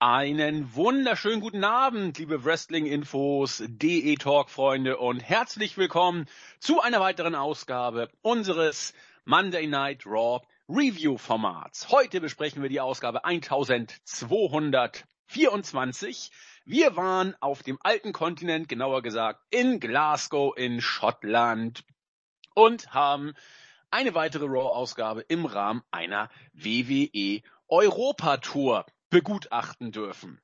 Einen wunderschönen guten Abend, liebe Wrestling-Infos, DE-Talk-Freunde und herzlich willkommen zu einer weiteren Ausgabe unseres Monday Night Raw Review-Formats. Heute besprechen wir die Ausgabe 1224. Wir waren auf dem alten Kontinent, genauer gesagt in Glasgow in Schottland und haben eine weitere Raw-Ausgabe im Rahmen einer WWE Europa-Tour begutachten dürfen.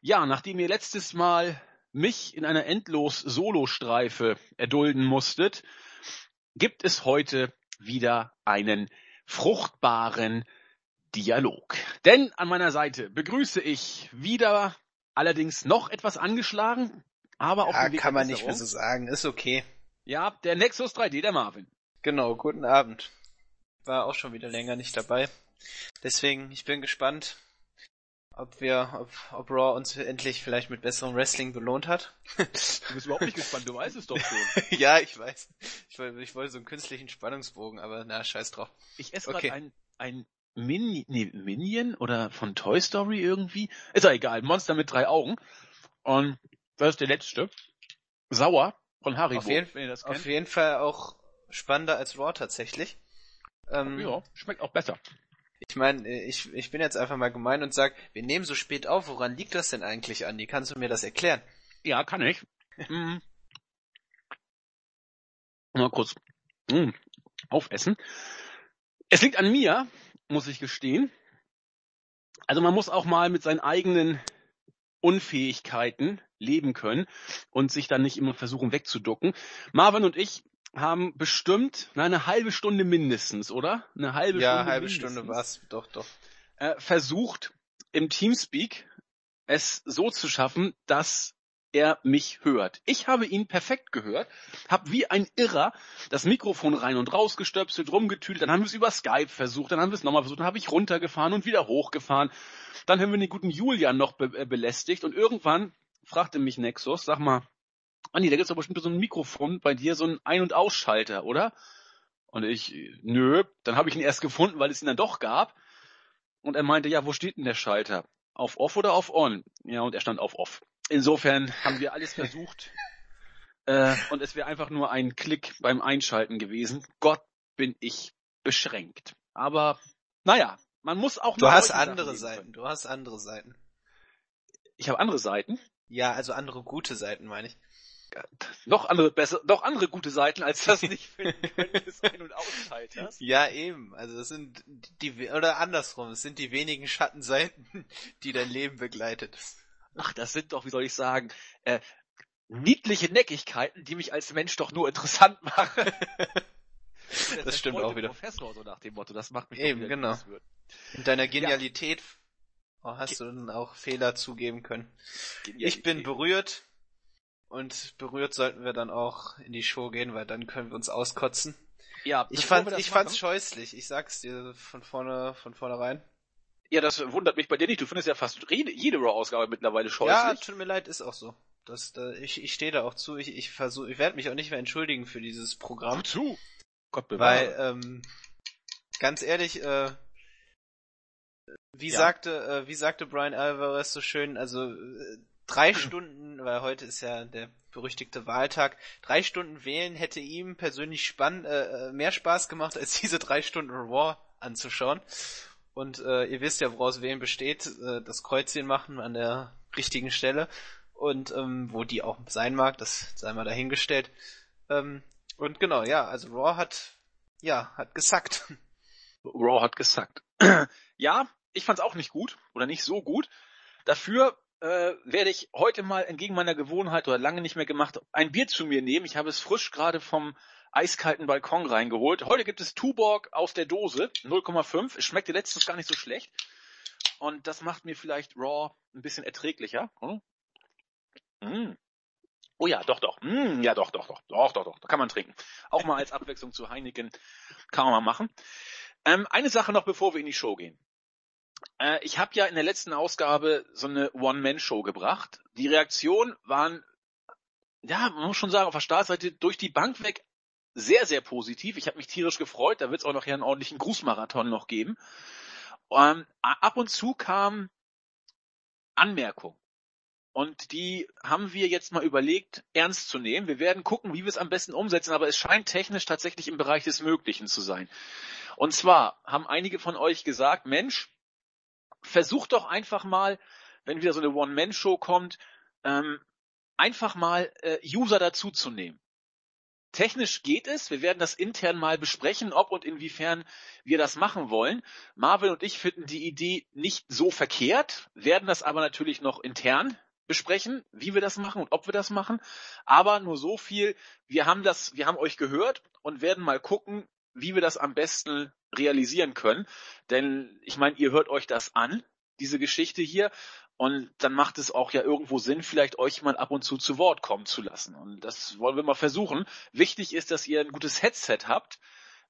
Ja, nachdem ihr letztes Mal mich in einer endlos Solo-Streife erdulden musstet, gibt es heute wieder einen fruchtbaren Dialog. Denn an meiner Seite begrüße ich wieder, allerdings noch etwas angeschlagen, aber auf ja, Weg kann man nicht mehr so sagen, ist okay. Ja, der Nexus 3D, der Marvin. Genau, guten Abend. War auch schon wieder länger nicht dabei. Deswegen, ich bin gespannt, ob wir, ob, ob Raw uns endlich vielleicht mit besserem Wrestling belohnt hat. Du bist überhaupt nicht gespannt, du weißt es doch schon. ja, ich weiß. Ich wollte, ich wollte so einen künstlichen Spannungsbogen, aber na, scheiß drauf. Ich esse gerade Okay. ein, ein Mini, nee, Minion oder von Toy Story irgendwie. Ist ja egal, Monster mit drei Augen. Und das ist der letzte. Sauer von Haribo, Auf jeden, wenn ihr das auf jeden Fall auch spannender als Raw tatsächlich. Ähm, Ja, schmeckt auch besser. Ich meine, ich, ich bin jetzt einfach mal gemein und sag, wir nehmen so spät auf, woran liegt das denn eigentlich, Andi? Kannst du mir das erklären? Ja, kann ich. Mm. Mal kurz mm, aufessen. Es liegt an mir, muss ich gestehen. Also man muss auch mal mit seinen eigenen Unfähigkeiten leben können und sich dann nicht immer versuchen wegzuducken. Marvin und ich haben bestimmt na, eine halbe Stunde mindestens, oder? Eine halbe ja, Stunde halbe mindestens Stunde war's. Doch, doch. äh, versucht im Teamspeak es so zu schaffen, dass er mich hört. Ich habe ihn perfekt gehört, habe wie ein Irrer das Mikrofon rein und raus gestöpselt, rumgetüdelt, dann haben wir es über Skype versucht, dann haben wir es nochmal versucht, dann habe ich runtergefahren und wieder hochgefahren. Dann haben wir den guten Julian noch be äh, belästigt und irgendwann fragte mich Nexus, sag mal, Andi, da gibt's doch bestimmt so ein Mikrofon bei dir, so ein Ein- und Ausschalter, oder? Und ich, nö, dann habe ich ihn erst gefunden, weil es ihn dann doch gab. Und er meinte, ja, wo steht denn der Schalter? Auf Off oder auf On? Ja, und er stand auf Off. Insofern haben wir alles versucht. äh, und es wäre einfach nur ein Klick beim Einschalten gewesen. Gott, bin ich beschränkt. Aber, naja, man muss auch Du hast andere Seiten, du hast andere Seiten. Ich habe andere Seiten. Ja, also andere gute Seiten, meine ich. Noch andere, besser, noch andere gute Seiten, als das nicht finden können des Ein- und Ausschalters. Ja, eben. Also das sind die, oder andersrum, es sind die wenigen Schattenseiten, die dein Leben begleitet. Ach, das sind doch, wie soll ich sagen, äh, niedliche Neckigkeiten, die mich als Mensch doch nur interessant machen. Das stimmt auch wieder. Professor, so nach dem Motto, das macht mich Eben, genau. In deiner Genialität oh, hast du dann auch Fehler zugeben können. Ich bin berührt und berührt sollten wir dann auch in die Show gehen, weil dann können wir uns auskotzen. ja, Ich fand, ich fand's scheußlich. Ich sag's dir von vorne, von vornherein. Ja, das wundert mich bei dir nicht. Du findest ja fast jede, Raw-Ausgabe mittlerweile Ja, scheußlich. tut mir leid, ist auch so. Das, da, ich, ich stehe da auch zu. Ich, ich versuche, ich werde mich auch nicht mehr entschuldigen für dieses Programm, Wozu? Gott bewahre. weil ähm, ganz ehrlich, äh, wie Ja. sagte, äh, wie sagte Brian Alvarez so schön, also äh, drei Stunden, weil heute ist ja der berüchtigte Wahltag, drei Stunden wählen hätte ihm persönlich spann, äh, äh, mehr Spaß gemacht, als diese drei Stunden Raw anzuschauen. Und äh, ihr wisst ja, woraus Wählen besteht, äh, das Kreuzchen machen an der richtigen Stelle. Und ähm, wo die auch sein mag, das sei mal dahingestellt. Ähm, und genau, ja, also Raw hat, ja, hat gesackt. Raw hat gesackt. ja, ich fand's auch nicht gut oder nicht so gut. Dafür äh, werde ich heute mal entgegen meiner Gewohnheit oder lange nicht mehr gemacht ein Bier zu mir nehmen. Ich habe es frisch gerade vom eiskalten Balkon reingeholt. Heute gibt es Tuborg aus der Dose 0,5. Es schmeckte letztens gar nicht so schlecht und das macht mir vielleicht Raw ein bisschen erträglicher. Hm? Mm. Oh ja, doch, doch. Mm, ja, doch, doch, doch, doch, doch, doch. Da kann man trinken. Auch mal als Abwechslung zu Heineken kann man mal machen. Ähm, eine Sache noch, bevor wir in die Show gehen. Äh, ich habe ja in der letzten Ausgabe so eine One-Man-Show gebracht. Die Reaktionen waren, ja, man muss schon sagen, auf der Startseite durch die Bank weg sehr, sehr positiv. Ich habe mich tierisch gefreut. Da wird es auch noch hier einen ordentlichen Grußmarathon noch geben. Ähm, ab und zu kam Anmerkung. Und die haben wir jetzt mal überlegt, ernst zu nehmen. Wir werden gucken, wie wir es am besten umsetzen, aber es scheint technisch tatsächlich im Bereich des Möglichen zu sein. Und zwar haben einige von euch gesagt, Mensch, versucht doch einfach mal, wenn wieder so eine One-Man-Show kommt, ähm, einfach mal äh, User dazuzunehmen. Technisch geht es. Wir werden das intern mal besprechen, ob und inwiefern wir das machen wollen. Marvin und ich finden die Idee nicht so verkehrt, werden das aber natürlich noch intern besprechen, wie wir das machen und ob wir das machen. Aber nur so viel. Wir haben das, wir haben euch gehört und werden mal gucken, wie wir das am besten realisieren können. Denn ich meine, ihr hört euch das an, diese Geschichte hier. Und dann macht es auch ja irgendwo Sinn, vielleicht euch mal ab und zu zu Wort kommen zu lassen. Und das wollen wir mal versuchen. Wichtig ist, dass ihr ein gutes Headset habt.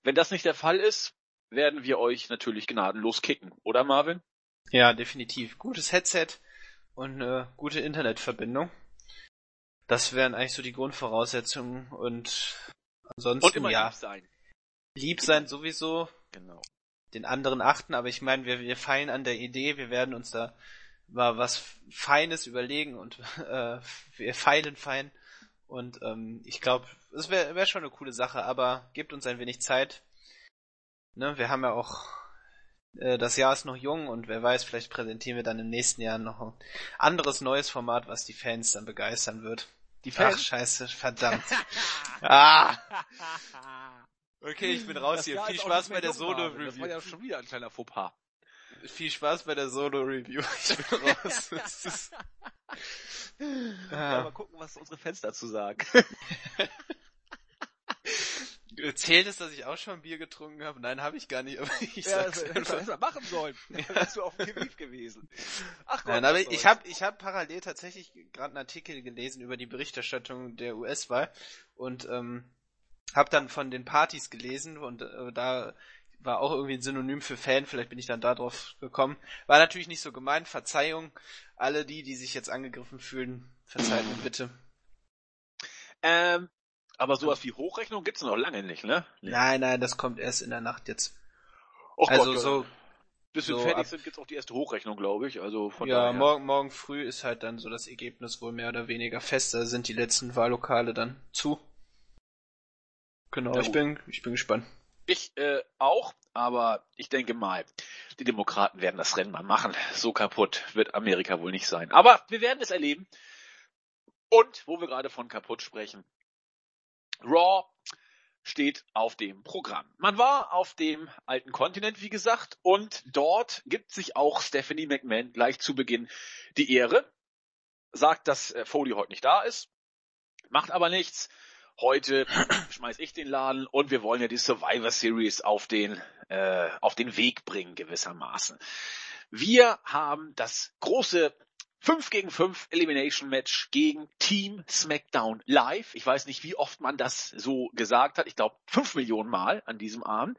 Wenn das nicht der Fall ist, werden wir euch natürlich gnadenlos kicken. Oder Marvin? Ja, definitiv. Gutes Headset und eine gute Internetverbindung. Das wären eigentlich so die Grundvoraussetzungen und ansonsten Und immer ja. lieb sein. Lieb sein sowieso, Genau. den anderen achten, aber ich meine, wir, wir feilen an der Idee, wir werden uns da mal was Feines überlegen und äh, wir feilen fein. Und ähm, ich glaube, es wäre wär schon eine coole Sache, aber gebt uns ein wenig Zeit. Ne, wir haben ja auch äh, das Jahr ist noch jung und wer weiß, vielleicht präsentieren wir dann im nächsten Jahr noch ein anderes neues Format, was die Fans dann begeistern wird. Die Ach, Fans. scheiße, verdammt. ah, okay, ich bin raus Das hier. Jahr Viel Spaß bei der Marvin. Das war Solo-Review. ja schon wieder ein kleiner Fauxpas. Viel Spaß bei der Solo-Review. Ich bin raus. Ist- Ja, mal gucken, was unsere Fans dazu sagen. Zählt es, dass ich auch schon Bier getrunken habe? Nein, habe ich gar nicht, aber ich Ja, sag's das hättest du einfach. besser machen sollen. Dann wärst du auf dem Gebiet gewesen. Ach Gott, Nein, aber ich habe ich hab parallel tatsächlich gerade einen Artikel gelesen über die Berichterstattung der US-Wahl und ähm, habe dann von den Partys gelesen und äh, da war auch irgendwie ein Synonym für Fan, vielleicht bin ich dann da drauf gekommen. War natürlich nicht so gemeint, Verzeihung. Alle die, die sich jetzt angegriffen fühlen, verzeiht mir bitte. Ähm, aber sowas wie Hochrechnung gibt's noch lange nicht, ne? Nein, nein, das kommt erst in der Nacht jetzt. Och also Gott, so, bis wir so fertig ab- sind, gibt's auch die erste Hochrechnung, glaube ich. Also von ja, morgen, morgen früh ist halt dann so das Ergebnis wohl mehr oder weniger fest. Da sind die letzten Wahllokale dann zu. Genau, Na ich bin, ich bin gespannt. Ich äh, auch, aber ich denke mal, die Demokraten werden das Rennen mal machen. So kaputt wird Amerika wohl nicht sein. Aber wir werden es erleben. Und wo wir gerade von kaputt sprechen, Raw steht auf dem Programm. Man war auf dem alten Kontinent, wie gesagt, und dort gibt sich auch Stephanie McMahon gleich zu Beginn die Ehre, sagt, dass äh, Foley heute nicht da ist, macht aber nichts. Heute schmeiß ich den Laden und wir wollen ja die Survivor Series auf den, äh, auf den Weg bringen gewissermaßen. Wir haben das große 5 gegen 5 Elimination Match gegen Team SmackDown Live. Ich weiß nicht, wie oft man das so gesagt hat. Ich glaube, 5 Millionen Mal an diesem Abend.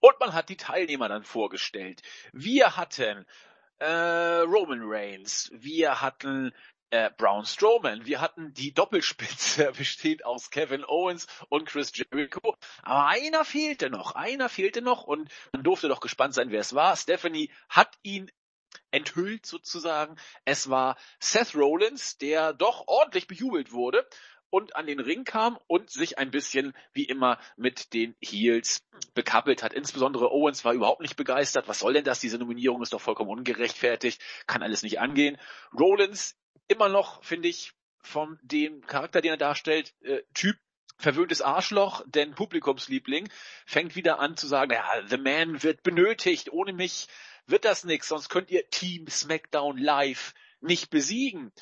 Und man hat die Teilnehmer dann vorgestellt. Wir hatten äh, Roman Reigns, wir hatten äh, Braun Strowman, wir hatten die Doppelspitze bestehend aus Kevin Owens und Chris Jericho. Aber einer fehlte noch, einer fehlte noch und man durfte doch gespannt sein, wer es war. Stephanie hat ihn enthüllt sozusagen. Es war Seth Rollins, der doch ordentlich bejubelt wurde und an den Ring kam und sich ein bisschen wie immer mit den Heels bekappelt hat. Insbesondere Owens war überhaupt nicht begeistert. Was soll denn das? Diese Nominierung ist doch vollkommen ungerechtfertigt, kann alles nicht angehen. Rollins immer noch, finde ich, von dem Charakter, den er darstellt, äh, Typ verwöhntes Arschloch, denn Publikumsliebling fängt wieder an zu sagen, ja, The Man wird benötigt, ohne mich wird das nix, sonst könnt ihr Team SmackDown Live nicht besiegen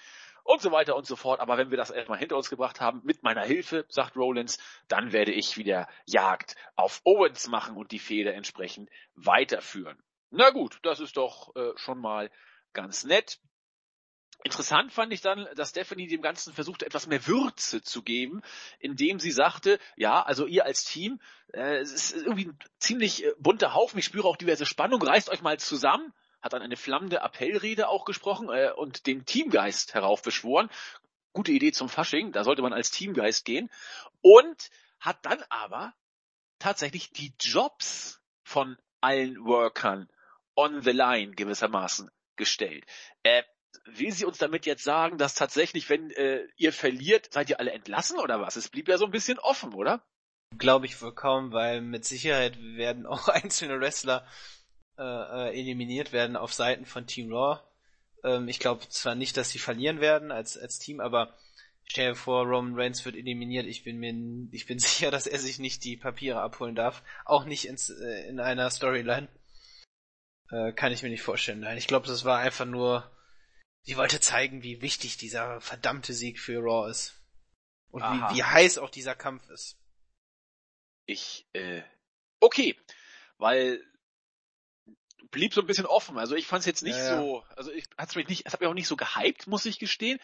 und so weiter und so fort. Aber wenn wir das erstmal hinter uns gebracht haben, mit meiner Hilfe, sagt Rollins, dann werde ich wieder Jagd auf Owens machen und die Fehde entsprechend weiterführen. Na gut, das ist doch äh, schon mal ganz nett. Interessant fand ich dann, dass Stephanie dem Ganzen versuchte, etwas mehr Würze zu geben, indem sie sagte, ja, also ihr als Team, äh, es ist irgendwie ein ziemlich äh, bunter Haufen, ich spüre auch diverse Spannung, reißt euch mal zusammen, hat dann eine flammende Appellrede auch gesprochen äh, und den Teamgeist heraufbeschworen. Gute Idee zum Fasching, da sollte man als Teamgeist gehen. Und hat dann aber tatsächlich die Jobs von allen Workern on the line gewissermaßen gestellt. Äh, will sie uns damit jetzt sagen, dass tatsächlich, wenn äh, ihr verliert, seid ihr alle entlassen oder was? Es blieb ja so ein bisschen offen, oder? Glaube ich wohl kaum, weil mit Sicherheit werden auch einzelne Wrestler äh, äh, eliminiert werden auf Seiten von Team Raw. Ähm, ich glaube zwar nicht, dass sie verlieren werden als, als Team, aber stell dir vor, Roman Reigns wird eliminiert. Ich bin mir, ich bin sicher, dass er sich nicht die Papiere abholen darf. Auch nicht ins, äh, in einer Storyline. Äh, kann ich mir nicht vorstellen. Nein, ich glaube, das war einfach nur, sie wollte zeigen, wie wichtig dieser verdammte Sieg für Raw ist. Und wie, wie heiß auch dieser Kampf ist. Ich, äh, okay. Weil blieb so ein bisschen offen. Also ich fand es jetzt nicht ja, ja. so, also ich hat's mich nicht, es hat mich auch nicht so gehypt, muss ich gestehen.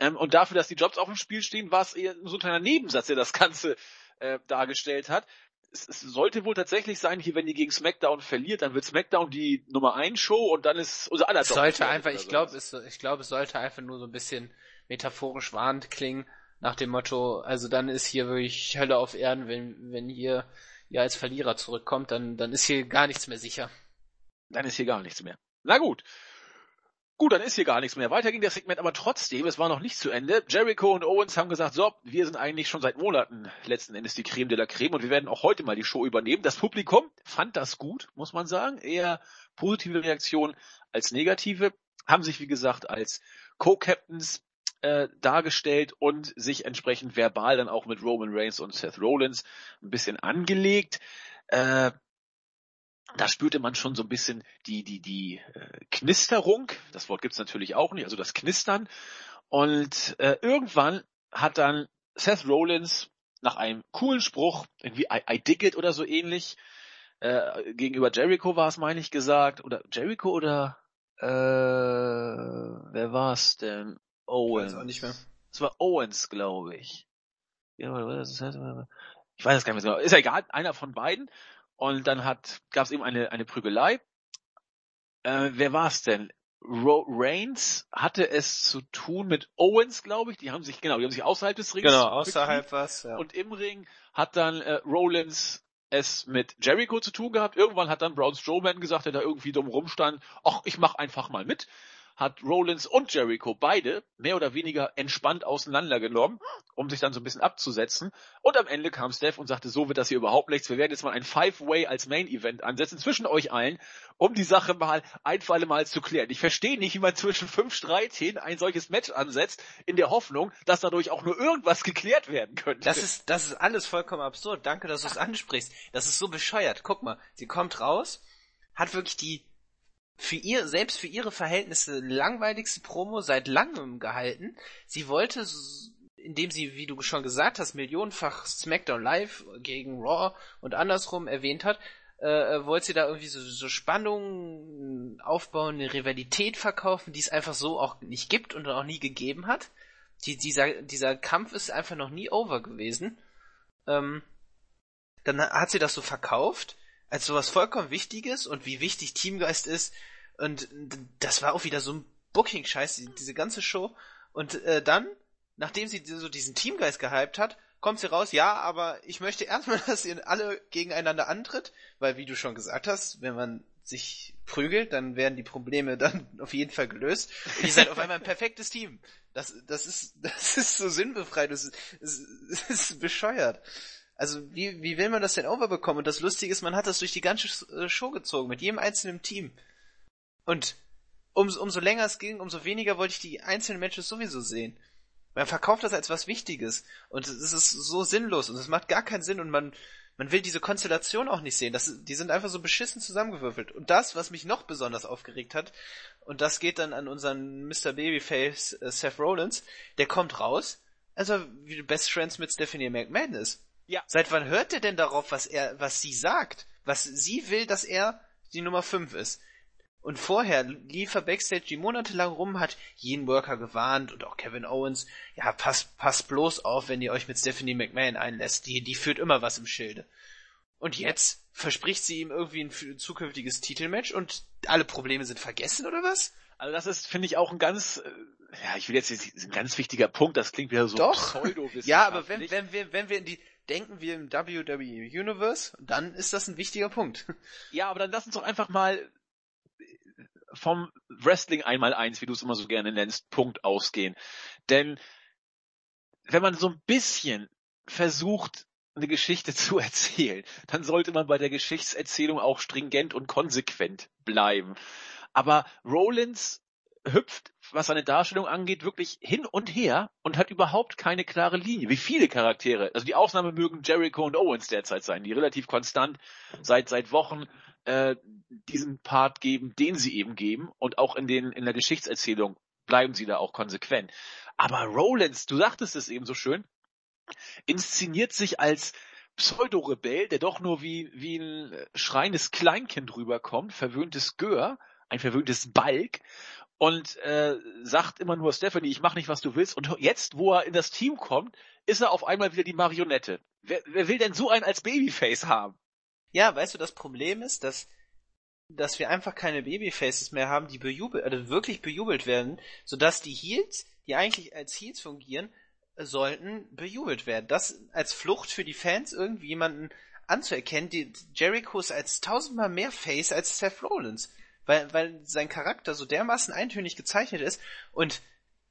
Ähm, und dafür, dass die Jobs auf dem Spiel stehen, war es eher so ein kleiner Nebensatz, der das Ganze äh, dargestellt hat. Es, es, sollte wohl tatsächlich sein, hier, wenn die gegen SmackDown verliert, dann wird SmackDown die Nummer 1 Show und dann ist unser aller. Sollte einfach, ich glaube, es, ich glaube, es sollte einfach nur so ein bisschen metaphorisch warnend klingen, nach dem Motto, also dann ist hier wirklich Hölle auf Erden, wenn, wenn ihr ja als Verlierer zurückkommt, dann, dann ist hier gar nichts mehr sicher. Dann ist hier gar nichts mehr. Na gut. Gut, dann ist hier gar nichts mehr. Weiter ging das Segment aber trotzdem, es war noch nicht zu Ende. Jericho und Owens haben gesagt, so, wir sind eigentlich schon seit Monaten letzten Endes die Creme de la Creme und wir werden auch heute mal die Show übernehmen. Das Publikum fand das gut, muss man sagen. Eher positive Reaktionen als negative. Haben sich, wie gesagt, als Co-Captains äh, dargestellt und sich entsprechend verbal dann auch mit Roman Reigns und Seth Rollins ein bisschen angelegt. Äh, da spürte man schon so ein bisschen die, die, die äh, Knisterung. Das Wort gibt's natürlich auch nicht, also das Knistern. Und äh, irgendwann hat dann Seth Rollins nach einem coolen Spruch, irgendwie I, I dig it oder so ähnlich, äh, gegenüber Jericho war es, meine ich, gesagt, oder Jericho oder äh, wer war's denn? Owens. Ich weiß auch nicht mehr. Es war Owens, glaube ich. Ich weiß es gar nicht mehr genau. Ist ja egal, einer von beiden. Und dann hat, gab es eben eine, eine Prügelei. Äh, wer war es denn? Ro Reigns hatte es zu tun mit Owens, glaube ich. Die haben sich, genau, die haben sich außerhalb des Rings. Genau, außerhalb was, ja. Und im Ring hat dann äh, Rollins es mit Jericho zu tun gehabt. Irgendwann hat dann Braun Strowman gesagt, der da irgendwie dumm rumstand, ach, ich mach einfach mal mit hat Rollins und Jericho beide mehr oder weniger entspannt auseinandergenommen, um sich dann so ein bisschen abzusetzen. Und am Ende kam Steph und sagte, so wird das hier überhaupt nichts. Wir werden jetzt mal ein Five-Way als Main-Event ansetzen zwischen euch allen, um die Sache mal ein für alle Mal zu klären. Ich verstehe nicht, wie man zwischen fünf Streithähnen ein solches Match ansetzt, in der Hoffnung, dass dadurch auch nur irgendwas geklärt werden könnte. Das ist, das ist alles vollkommen absurd. Danke, dass du es ansprichst. Das ist so bescheuert. Guck mal, sie kommt raus, hat wirklich die für ihr, selbst für ihre Verhältnisse langweiligste Promo seit langem gehalten. Sie wollte, indem sie, wie du schon gesagt hast, millionenfach SmackDown Live gegen Raw und andersrum erwähnt hat, äh, äh wollte sie da irgendwie so, so Spannungen aufbauen, eine Rivalität verkaufen, die es einfach so auch nicht gibt und auch nie gegeben hat. Die, dieser, dieser Kampf ist einfach noch nie over gewesen. Ähm, dann hat sie das so verkauft als sowas vollkommen Wichtiges und wie wichtig Teamgeist ist. Und das war auch wieder so ein Booking-Scheiß, diese ganze Show. Und äh, dann, nachdem sie so diesen Teamgeist gehypt hat, kommt sie raus, ja, aber ich möchte erstmal, dass ihr alle gegeneinander antritt, weil wie du schon gesagt hast, wenn man sich prügelt, dann werden die Probleme dann auf jeden Fall gelöst. Und ihr seid auf einmal ein perfektes Team. Das, das ist, das ist so sinnbefreit, das ist, das ist, bescheuert. Also wie, wie will man das denn overbekommen? Und das Lustige ist, man hat das durch die ganze äh, Show gezogen, mit jedem einzelnen Team. Und um, umso länger es ging, umso weniger wollte ich die einzelnen Matches sowieso sehen. Man verkauft das als was Wichtiges. Und es ist so sinnlos und es macht gar keinen Sinn und man, man will diese Konstellation auch nicht sehen. Das, die sind einfach so beschissen zusammengewürfelt. Und das, was mich noch besonders aufgeregt hat, und das geht dann an unseren Mr. Babyface äh, Seth Rollins, der kommt raus, also wie Best Friends mit Stephanie McMahon ist. Ja. Seit wann hört er denn darauf, was er, was sie sagt? Was sie will, dass er die Nummer 5 ist? Und vorher lief er Backstage monatelang rum, hat jeden Worker gewarnt und auch Kevin Owens, ja, passt, passt bloß auf, wenn ihr euch mit Stephanie McMahon einlässt, die, die führt immer was im Schilde. Und jetzt verspricht sie ihm irgendwie ein zukünftiges Titelmatch und alle Probleme sind vergessen, oder was? Also das ist, finde ich, auch ein ganz, äh, ja, ich will jetzt ein ganz wichtiger Punkt, das klingt wieder so Doch. pseudo Ja, aber wenn, wenn wir, wenn wir in die, denken wir im WWE Universe, dann ist das ein wichtiger Punkt. Ja, aber dann lass uns doch einfach mal vom Wrestling einmal eins, wie du es immer so gerne nennst, Punkt ausgehen. Denn wenn man so ein bisschen versucht, eine Geschichte zu erzählen, dann sollte man bei der Geschichtserzählung auch stringent und konsequent bleiben. Aber Rollins hüpft, was seine Darstellung angeht, wirklich hin und her und hat überhaupt keine klare Linie. Wie viele Charaktere. Also die Ausnahme mögen Jericho und Owens derzeit sein, die relativ konstant seit seit Wochen äh, diesen Part geben, den sie eben geben. Und auch in den in der Geschichtserzählung bleiben sie da auch konsequent. Aber Rollins, du sagtest es eben so schön, inszeniert sich als Pseudo-Rebell, der doch nur wie, wie ein schreiendes Kleinkind rüberkommt, verwöhntes Gör, ein verwöhntes Balk und äh, sagt immer nur Stephanie, ich mach nicht, was du willst. Und jetzt, wo er in das Team kommt, ist er auf einmal wieder die Marionette. Wer, wer will denn so einen als Babyface haben? Ja, weißt du, das Problem ist, dass dass wir einfach keine Babyfaces mehr haben, die bejubelt, also wirklich bejubelt werden, sodass die Heels, die eigentlich als Heels fungieren, sollten bejubelt werden. Das als Flucht für die Fans irgendwie jemanden anzuerkennen, die Jericho ist als tausendmal mehr Face als Seth Rollins. Weil, weil sein Charakter so dermaßen eintönig gezeichnet ist und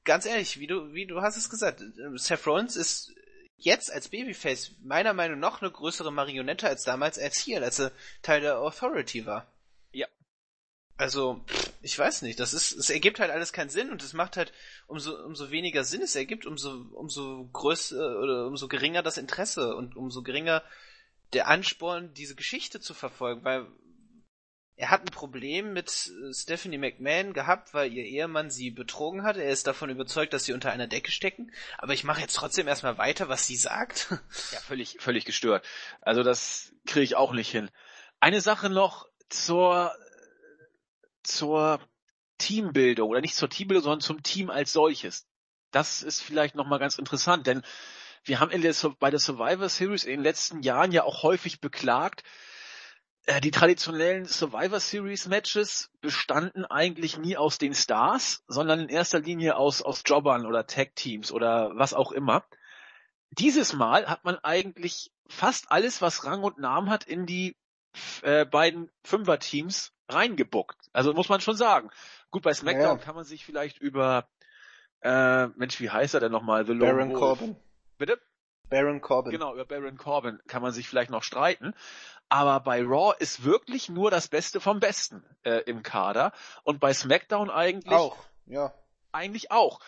ganz ehrlich, wie du, wie du hast es gesagt, Seth Rollins ist jetzt als Babyface meiner Meinung nach noch eine größere Marionette als damals als hier, als er Teil der Authority war. Ja. Also, ich weiß nicht, das ist, es ergibt halt alles keinen Sinn und es macht halt umso, umso weniger Sinn es ergibt, umso, umso größer oder umso geringer das Interesse und umso geringer der Ansporn, diese Geschichte zu verfolgen, weil er hat ein Problem mit äh, Stephanie McMahon gehabt, weil ihr Ehemann sie betrogen hat. Er ist davon überzeugt, dass sie unter einer Decke stecken. Aber ich mache jetzt trotzdem erstmal weiter, was sie sagt. Ja, völlig, völlig gestört. Also das kriege ich auch nicht hin. Eine Sache noch zur zur Teambildung oder nicht zur Teambildung, sondern zum Team als solches. Das ist vielleicht nochmal ganz interessant, denn wir haben in der, bei der Survivor Series in den letzten Jahren ja auch häufig beklagt, die traditionellen Survivor Series Matches bestanden eigentlich nie aus den Stars, sondern in erster Linie aus, aus Jobbern oder Tag Teams oder was auch immer. Dieses Mal hat man eigentlich fast alles, was Rang und Namen hat, in die äh, beiden Fünfer-Teams reingebuckt. Also muss man schon sagen. Gut, bei SmackDown ja. kann man sich vielleicht über, äh, Mensch, wie heißt er denn nochmal? The Baron Corbin. Bitte? Baron Corbin. Genau, über Baron Corbin kann man sich vielleicht noch streiten. Aber bei Raw ist wirklich nur das Beste vom Besten äh, im Kader. Und bei SmackDown eigentlich. Auch, ja. Eigentlich auch.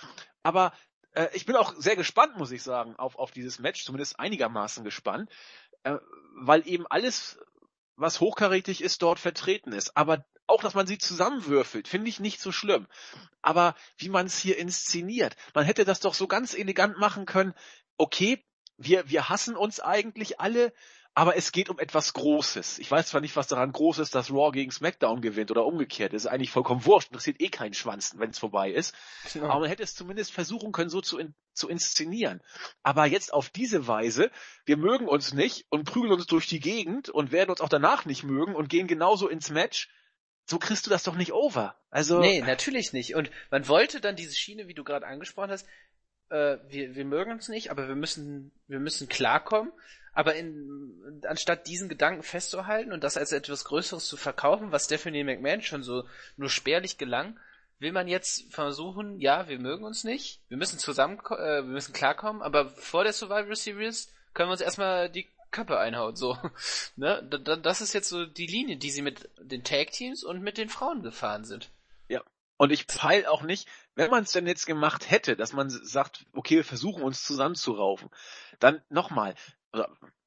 Aber äh, ich bin auch sehr gespannt, muss ich sagen, auf, auf dieses Match, zumindest einigermaßen gespannt. Äh, weil eben alles was hochkarätig ist, dort vertreten ist. Aber auch, dass man sie zusammenwürfelt, finde ich nicht so schlimm. Aber wie man es hier inszeniert, man hätte das doch so ganz elegant machen können. Okay, wir, wir hassen uns eigentlich alle, aber es geht um etwas Großes. Ich weiß zwar nicht, was daran groß ist, dass Raw gegen SmackDown gewinnt oder umgekehrt. Das ist eigentlich vollkommen wurscht. Interessiert eh keinen Schwanz, wenn es vorbei ist. Ja. Aber man hätte es zumindest versuchen können, so zu, in, zu inszenieren. Aber jetzt auf diese Weise, wir mögen uns nicht und prügeln uns durch die Gegend und werden uns auch danach nicht mögen und gehen genauso ins Match. So kriegst du das doch nicht over. Also. Nee, natürlich nicht. Und man wollte dann diese Schiene, wie du gerade angesprochen hast, äh, wir, wir mögen uns nicht, aber wir müssen, wir müssen klarkommen. Aber in, anstatt diesen Gedanken festzuhalten und das als etwas Größeres zu verkaufen, was Stephanie McMahon schon so nur spärlich gelang, will man jetzt versuchen, ja, wir mögen uns nicht, wir müssen zusammen, äh, wir müssen klarkommen, aber vor der Survivor Series können wir uns erstmal die Köpfe einhauen, so. ne? Das ist jetzt so die Linie, die sie mit den Tag Teams und mit den Frauen gefahren sind. Und ich peil auch nicht, wenn man es denn jetzt gemacht hätte, dass man sagt, okay, wir versuchen uns zusammenzuraufen, dann nochmal,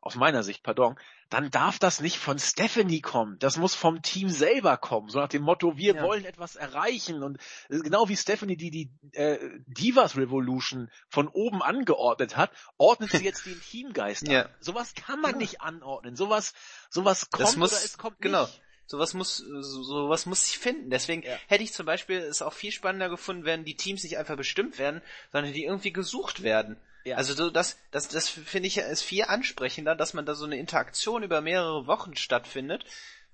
aus meiner Sicht, pardon, dann darf das nicht von Stephanie kommen. Das muss vom Team selber kommen. So nach dem Motto, wir ja. wollen etwas erreichen. Und genau wie Stephanie die die äh, Divas Revolution von oben angeordnet hat, ordnet sie jetzt den Teamgeist ja. an. Sowas kann man ja. nicht anordnen. Sowas, sowas kommt muss, oder es kommt genau. nicht. Sowas muss, so, sowas muss sich finden. Deswegen ja. hätte ich zum Beispiel es auch viel spannender gefunden, wenn die Teams nicht einfach bestimmt werden, sondern die irgendwie gesucht werden. Ja. Also so das, das, das finde ich ist viel ansprechender, dass man da so eine Interaktion über mehrere Wochen stattfindet,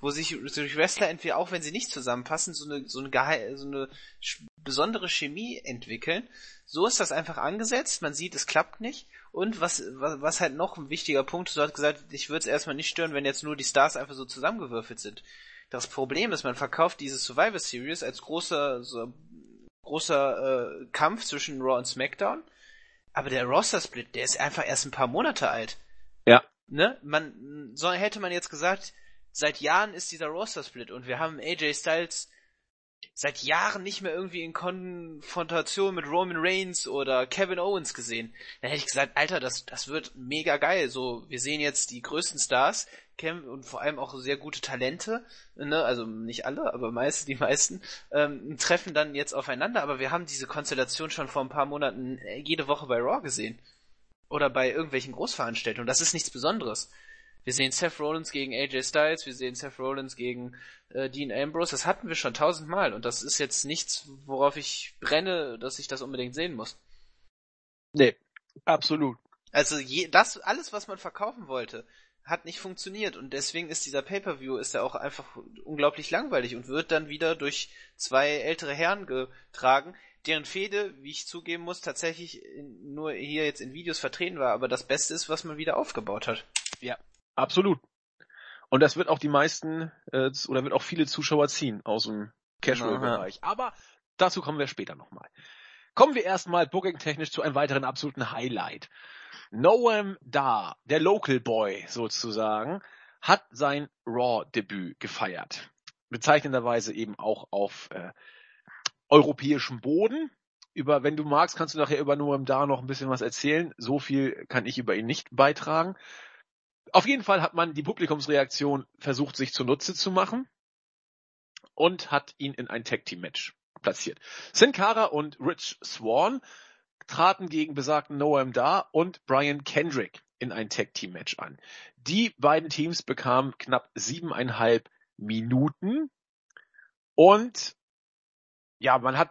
wo sich durch Wrestler entweder auch wenn sie nicht zusammenpassen, so eine so eine, so eine besondere Chemie entwickeln. So ist das einfach angesetzt. Man sieht, es klappt nicht. Und was, was, was halt noch ein wichtiger Punkt ist, du hast gesagt, ich würde es erstmal nicht stören, wenn jetzt nur die Stars einfach so zusammengewürfelt sind. Das Problem ist, man verkauft diese Survivor Series als großer, so, großer äh, Kampf zwischen Raw und SmackDown. Aber der Roster-Split, der ist einfach erst ein paar Monate alt. Ja. Ne? Man, so hätte man jetzt gesagt, seit Jahren ist dieser Roster-Split und wir haben AJ Styles seit Jahren nicht mehr irgendwie in Konfrontation mit Roman Reigns oder Kevin Owens gesehen. Dann hätte ich gesagt, Alter, das, das wird mega geil. So, wir sehen jetzt die größten Stars und vor allem auch sehr gute Talente, ne? also nicht alle, aber meist, die meisten, ähm, treffen dann jetzt aufeinander, aber wir haben diese Konstellation schon vor ein paar Monaten äh, jede Woche bei Raw gesehen. Oder bei irgendwelchen Großveranstaltungen. Das ist nichts Besonderes. Wir sehen Seth Rollins gegen AJ Styles, wir sehen Seth Rollins gegen äh, Dean Ambrose. Das hatten wir schon tausendmal und das ist jetzt nichts, worauf ich brenne, dass ich das unbedingt sehen muss. Nee, absolut. Also je, das alles, was man verkaufen wollte, hat nicht funktioniert und deswegen ist dieser Pay-per-View ist ja auch einfach unglaublich langweilig und wird dann wieder durch zwei ältere Herren getragen, deren Fehde, wie ich zugeben muss, tatsächlich in, nur hier jetzt in Videos vertreten war, aber das Beste ist, was man wieder aufgebaut hat. Ja, Absolut. Und das wird auch die meisten äh, oder wird auch viele Zuschauer ziehen aus dem Casual-Bereich. Aber dazu kommen wir später nochmal. Kommen wir erstmal booking-technisch zu einem weiteren absoluten Highlight. Noam Da, der Local Boy sozusagen, hat sein Raw-Debüt gefeiert. Bezeichnenderweise eben auch auf äh, europäischem Boden. Über, wenn du magst, kannst du nachher über Noam Da noch ein bisschen was erzählen. So viel kann ich über ihn nicht beitragen. Auf jeden Fall hat man die Publikumsreaktion versucht, sich zunutze zu machen und hat ihn in ein Tag Team Match platziert. Sin Cara und Rich Swan traten gegen besagten Noam Dar und Brian Kendrick in ein Tag Team Match an. Die beiden Teams bekamen knapp siebeneinhalb Minuten und ja, man hat,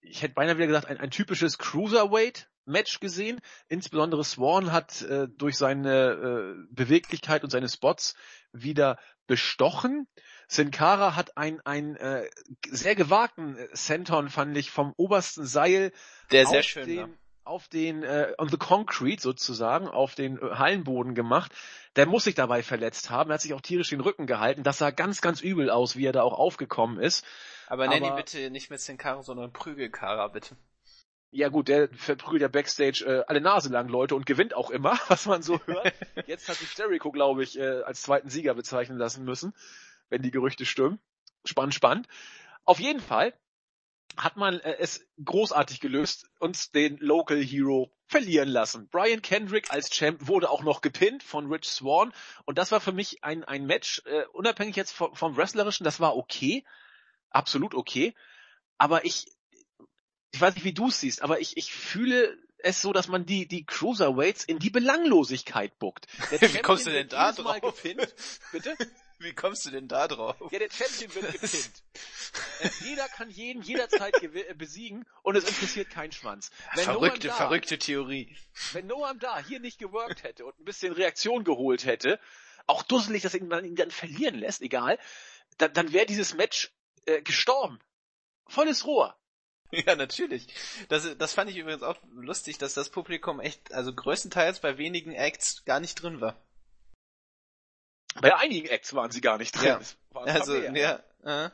ich hätte beinahe wieder gesagt, ein, ein typisches Cruiserweight Match gesehen. Insbesondere Swan hat äh, durch seine äh, Beweglichkeit und seine Spots wieder bestochen. Sin Cara hat einen, einen äh, sehr gewagten Senton, fand ich, vom obersten Seil Der sehr schön den, ne? auf den äh, on the concrete sozusagen auf den äh, Hallenboden gemacht. Der muss sich dabei verletzt haben. Er hat sich auch tierisch den Rücken gehalten. Das sah ganz, ganz übel aus, wie er da auch aufgekommen ist. Aber nenn ihn bitte nicht mit Sin Cara, sondern Prügelkara, bitte. Ja gut, der verprügelt ja Backstage äh, alle Nase lang Leute und gewinnt auch immer, was man so hört. Jetzt hat sich Jericho, glaube ich, äh, als zweiten Sieger bezeichnen lassen müssen, wenn die Gerüchte stimmen. Spannend, spannend. Auf jeden Fall hat man äh, es großartig gelöst, uns den Local Hero verlieren lassen. Brian Kendrick als Champ wurde auch noch gepinnt von Rich Swan und das war für mich ein, ein Match, äh, unabhängig jetzt vom, vom Wrestlerischen, das war okay, absolut okay, aber ich ich weiß nicht, wie du es siehst, aber ich, ich fühle es so, dass man die, die Cruiserweights in die Belanglosigkeit buckt. wie kommst du denn da drauf? Gepinnt. Bitte? Wie kommst du denn da drauf? Ja, der Champion wird gepinnt. Jeder kann jeden jederzeit äh, besiegen und es interessiert keinen Schwanz. Wenn verrückte, da, verrückte Theorie. Wenn Noam da hier nicht geworkt hätte und ein bisschen Reaktion geholt hätte, auch dusselig, dass man ihn dann verlieren lässt, egal, dann, dann wäre dieses Match äh, gestorben. Volles Rohr. Ja, natürlich. Das, das fand ich übrigens auch lustig, dass das Publikum echt, also größtenteils bei wenigen Acts gar nicht drin war. Bei einigen Acts waren sie gar nicht drin. Ja. Also, ja. Äh.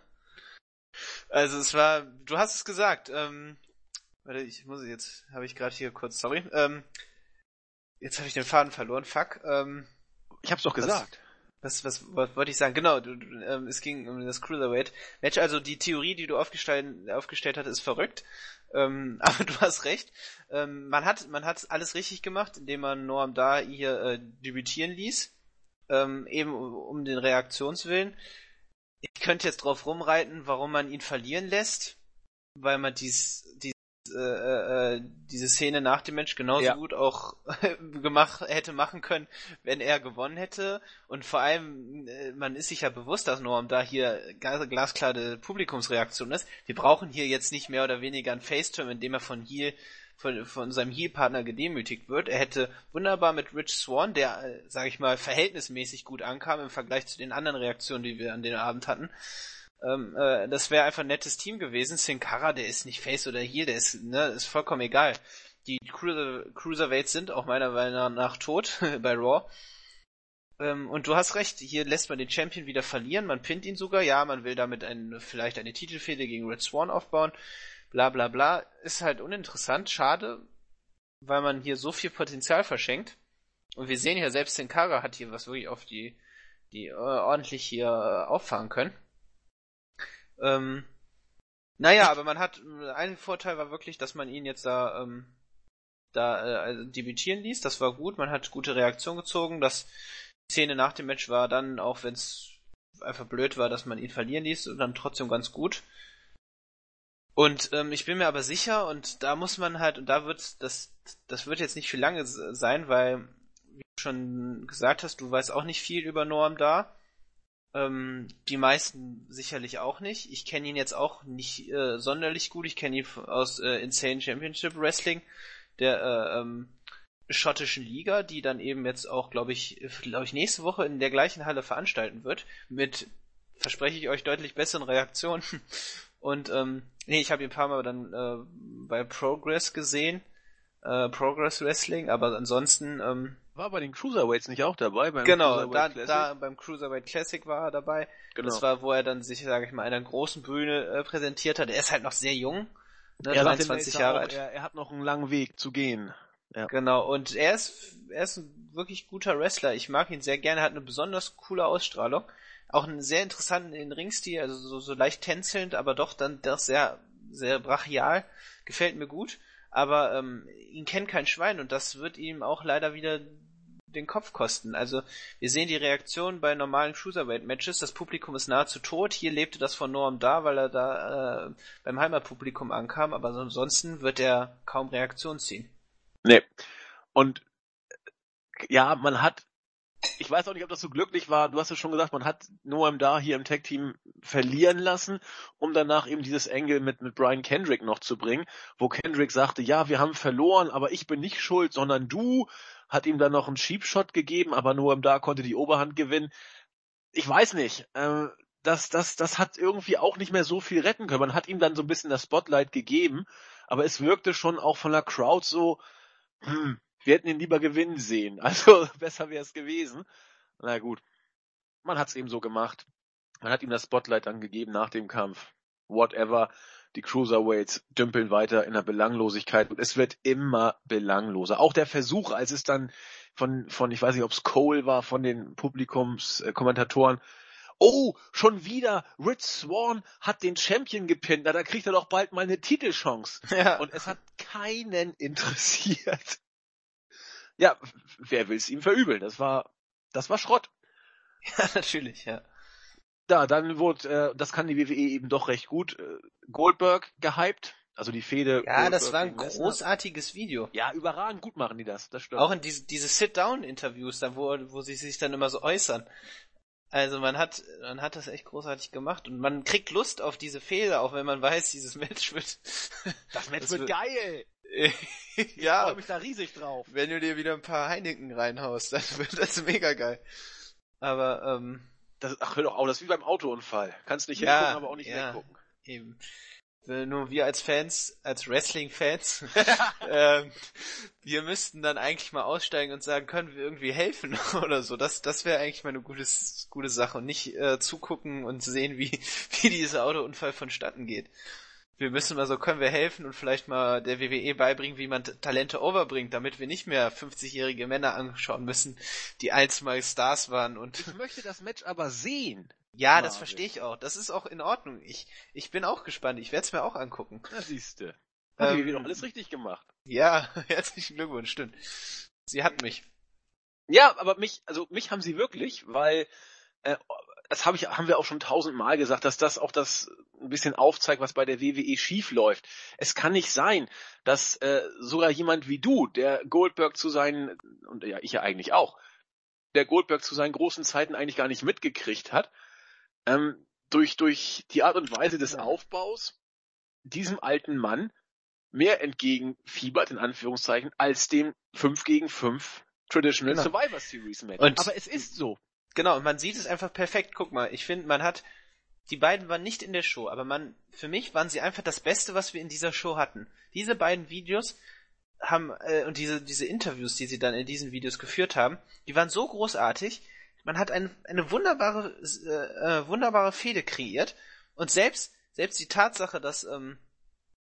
Also es war, du hast es gesagt, ähm, warte, ich muss jetzt, habe ich gerade hier kurz, sorry, ähm, jetzt habe ich den Faden verloren, fuck, ähm, Ich hab's doch gesagt. Was, was, was wollte ich sagen? Genau, du, ähm, es ging um das Cruiserweight Match. Also die Theorie, die du aufgestellt, aufgestellt hast, ist verrückt. Ähm, aber du hast recht. Ähm, man hat, man hat alles richtig gemacht, indem man Noam da hier äh, debütieren ließ. Ähm, eben um den Reaktionswillen. Ich könnte jetzt drauf rumreiten, warum man ihn verlieren lässt, weil man dies, dies äh, äh, äh, diese Szene nach dem Match genauso ja. gut auch gemacht hätte machen können, wenn er gewonnen hätte. Und vor allem, äh, man ist sich ja bewusst, dass Norm da hier glasklare Publikumsreaktion ist. Wir brauchen hier jetzt nicht mehr oder weniger ein Faceturn, in dem er von hier von, von seinem Heel-Partner gedemütigt wird. Er hätte wunderbar mit Rich Swan, der, äh, sage ich mal, verhältnismäßig gut ankam im Vergleich zu den anderen Reaktionen, die wir an den Abend hatten, ähm, äh, das wäre einfach ein nettes Team gewesen. Sin Cara, der ist nicht Face oder Heel, der ist, ne, ist vollkommen egal. Die Cruiser, Cruiserweights sind auch meiner Meinung nach tot bei Raw. Ähm, und du hast recht, hier lässt man den Champion wieder verlieren, man pinnt ihn sogar, ja, man will damit ein, vielleicht eine Titelfehde gegen Red Swan aufbauen, bla bla bla. Ist halt uninteressant, schade, weil man hier so viel Potenzial verschenkt. Und wir sehen ja, selbst den Kara hat hier was wirklich auf die, die äh, ordentlich hier äh, auffahren können. Ähm, naja, aber man hat, ein Vorteil war wirklich, dass man ihn jetzt da, ähm, da äh, also debütieren ließ. Das war gut, man hat gute Reaktion gezogen. Das die Szene nach dem Match war dann, auch wenn es einfach blöd war, dass man ihn verlieren ließ, und dann trotzdem ganz gut. Und ähm, ich bin mir aber sicher, und da muss man halt, und da wird das, das wird jetzt nicht viel lange sein, weil, wie du schon gesagt hast, du weißt auch nicht viel über Norm da. Ähm, die meisten sicherlich auch nicht. Ich kenne ihn jetzt auch nicht äh, sonderlich gut. Ich kenne ihn aus äh, Insane Championship Wrestling, der äh, ähm, schottischen Liga, die dann eben jetzt auch, glaube ich, glaube ich, nächste Woche in der gleichen Halle veranstalten wird, mit, verspreche ich euch, deutlich besseren Reaktionen. Und ähm, nee, ich habe ihn ein paar Mal dann äh, bei Progress gesehen, äh, Progress Wrestling, aber ansonsten ähm, war bei den Cruiserweights nicht auch dabei? Beim genau, da, da beim Cruiserweight Classic war er dabei. Genau. Das war, wo er dann sich, sage ich mal, einer großen Bühne äh, präsentiert hat. Er ist halt noch sehr jung, ne, er 23 Jahre alt. Er, er, hat noch einen langen Weg zu gehen. Ja. Genau, und er ist, er ist ein wirklich guter Wrestler. Ich mag ihn sehr gerne, er hat eine besonders coole Ausstrahlung. Auch einen sehr interessanten in Ringstil, also so, so leicht tänzelnd, aber doch dann doch sehr, sehr brachial. Gefällt mir gut. Aber ähm, ihn kennt kein Schwein und das wird ihm auch leider wieder den Kopf kosten. Also wir sehen die Reaktion bei normalen Cruiserweight-Matches. Das Publikum ist nahezu tot. Hier lebte das von Norm da, weil er da äh, beim Heimatpublikum ankam. Aber ansonsten wird er kaum Reaktion ziehen. Nee. Und ja, man hat, ich weiß auch nicht, ob das so glücklich war, du hast es schon gesagt, man hat Noam da hier im Tech-Team verlieren lassen, um danach eben dieses Engel mit, mit Brian Kendrick noch zu bringen, wo Kendrick sagte, ja, wir haben verloren, aber ich bin nicht schuld, sondern du, hat ihm dann noch einen Sheepshot gegeben, aber Noam da konnte die Oberhand gewinnen. Ich weiß nicht, äh, das, das, das hat irgendwie auch nicht mehr so viel retten können. Man hat ihm dann so ein bisschen das Spotlight gegeben, aber es wirkte schon auch von der Crowd so, hm, wir hätten ihn lieber gewinnen sehen. Also besser wäre es gewesen. Na gut. Man hat es eben so gemacht. Man hat ihm das Spotlight dann gegeben nach dem Kampf. Whatever. Die Cruiserweights dümpeln weiter in der Belanglosigkeit und es wird immer belangloser. Auch der Versuch, als es dann von, von ich weiß nicht, ob es Cole war, von den Publikumskommentatoren, oh, schon wieder, Rich Swan hat den Champion gepinnt, na, da kriegt er doch bald mal eine Titelchance. Ja. Und es hat keinen interessiert. Ja, wer will es ihm verübeln? Das war, das war Schrott. Ja, natürlich, ja. Da, dann wurde, äh, das kann die WWE eben doch recht gut, äh, Goldberg gehypt. Also die Fehde. Ja, Goldberg das war ein großartiges Video. Ja, überragend gut machen die das. Das stimmt. Auch in diese, diese Sit-Down-Interviews, da wo, wo sie sich dann immer so äußern. Also man hat, man hat das echt großartig gemacht und man kriegt Lust auf diese Fehler, auch wenn man weiß, dieses Match wird. Das Match das wird, wird geil. ja. Ich freue mich da riesig drauf. Wenn du dir wieder ein paar Heineken reinhaust, dann wird das mega geil. Aber ähm, das, ach hör doch auf, das ist wie beim Autounfall. Kannst nicht ja, hingucken, aber auch nicht ja, weggucken. Eben. Nur wir als Fans, als Wrestling-Fans, ähm, wir müssten dann eigentlich mal aussteigen und sagen, können wir irgendwie helfen oder so. Das, das wäre eigentlich mal eine gutes, gute Sache und nicht äh, zugucken und sehen, wie, wie dieser Autounfall vonstatten geht. Wir müssen mal so, können wir helfen und vielleicht mal der WWE beibringen, wie man Talente overbringt, damit wir nicht mehr 50-jährige Männer anschauen müssen, die einst mal Stars waren und. Ich möchte das Match aber sehen. Ja, Marvel. das verstehe ich auch. Das ist auch in Ordnung. Ich, ich bin auch gespannt. Ich werde es mir auch angucken. Na siehste. Hat ähm, die doch alles richtig gemacht. Ja, herzlichen Glückwunsch, stimmt. Sie hat mich. Ja, aber mich, also mich haben sie wirklich, weil äh, das hab ich, haben wir auch schon tausendmal gesagt, dass das auch das ein bisschen aufzeigt, was bei der WWE schief läuft. Es kann nicht sein, dass äh, sogar jemand wie du, der Goldberg zu seinen, und ja, ich ja eigentlich auch, der Goldberg zu seinen großen Zeiten eigentlich gar nicht mitgekriegt hat, ähm, durch, durch die Art und Weise des Aufbaus diesem alten Mann mehr entgegenfiebert, in Anführungszeichen, als dem 5 gegen 5 Traditional genau. Survivor Series Match. Und Aber es ist so. Genau, und man sieht es einfach perfekt. Guck mal, ich finde, man hat, die beiden waren nicht in der Show, aber man, für mich waren sie einfach das Beste, was wir in dieser Show hatten. Diese beiden Videos haben, äh, und diese, diese Interviews, die sie dann in diesen Videos geführt haben, die waren so großartig, man hat ein, eine wunderbare, äh, äh, wunderbare Fehde kreiert und selbst, selbst die Tatsache, dass, ähm,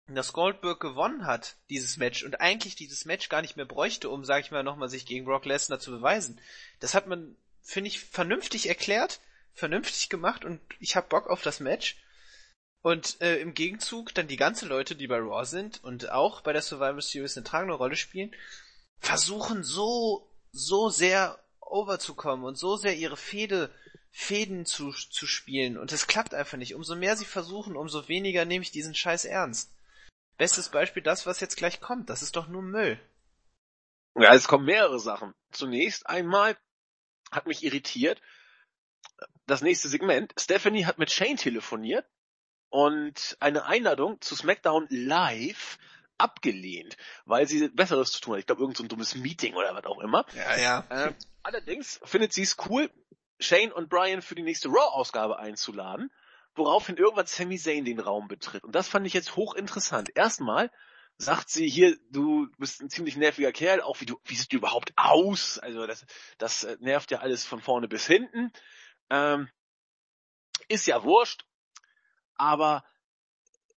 dass Goldberg gewonnen hat, dieses Match, und eigentlich dieses Match gar nicht mehr bräuchte, um, sag ich mal, nochmal sich gegen Brock Lesnar zu beweisen. Das hat man, finde ich, vernünftig erklärt, vernünftig gemacht und ich hab Bock auf das Match. Und äh, im Gegenzug dann die ganzen Leute, die bei Raw sind und auch bei der Survivor Series eine tragende Rolle spielen, versuchen so, so sehr overzukommen und so sehr ihre Fehde, Fäden zu, zu spielen. Und es klappt einfach nicht. Umso mehr sie versuchen, umso weniger nehme ich diesen Scheiß ernst. Bestes Beispiel das, was jetzt gleich kommt. Das ist doch nur Müll. Ja, es kommen mehrere Sachen. Zunächst einmal hat mich irritiert, das nächste Segment. Stephanie hat mit Shane telefoniert und eine Einladung zu SmackDown Live abgelehnt, weil sie Besseres zu tun hat. Ich glaube, irgend so ein dummes Meeting oder was auch immer. Ja, ja. Äh, allerdings findet sie es cool, Shane und Brian für die nächste Raw-Ausgabe einzuladen, woraufhin irgendwann Sami Zayn den Raum betritt. Und das fand ich jetzt hochinteressant. Erstmal sagt sie hier, du bist ein ziemlich nerviger Kerl, auch wie du, wie siehst du überhaupt aus? Also das, das äh, nervt ja alles von vorne bis hinten. Ähm, ist ja wurscht, aber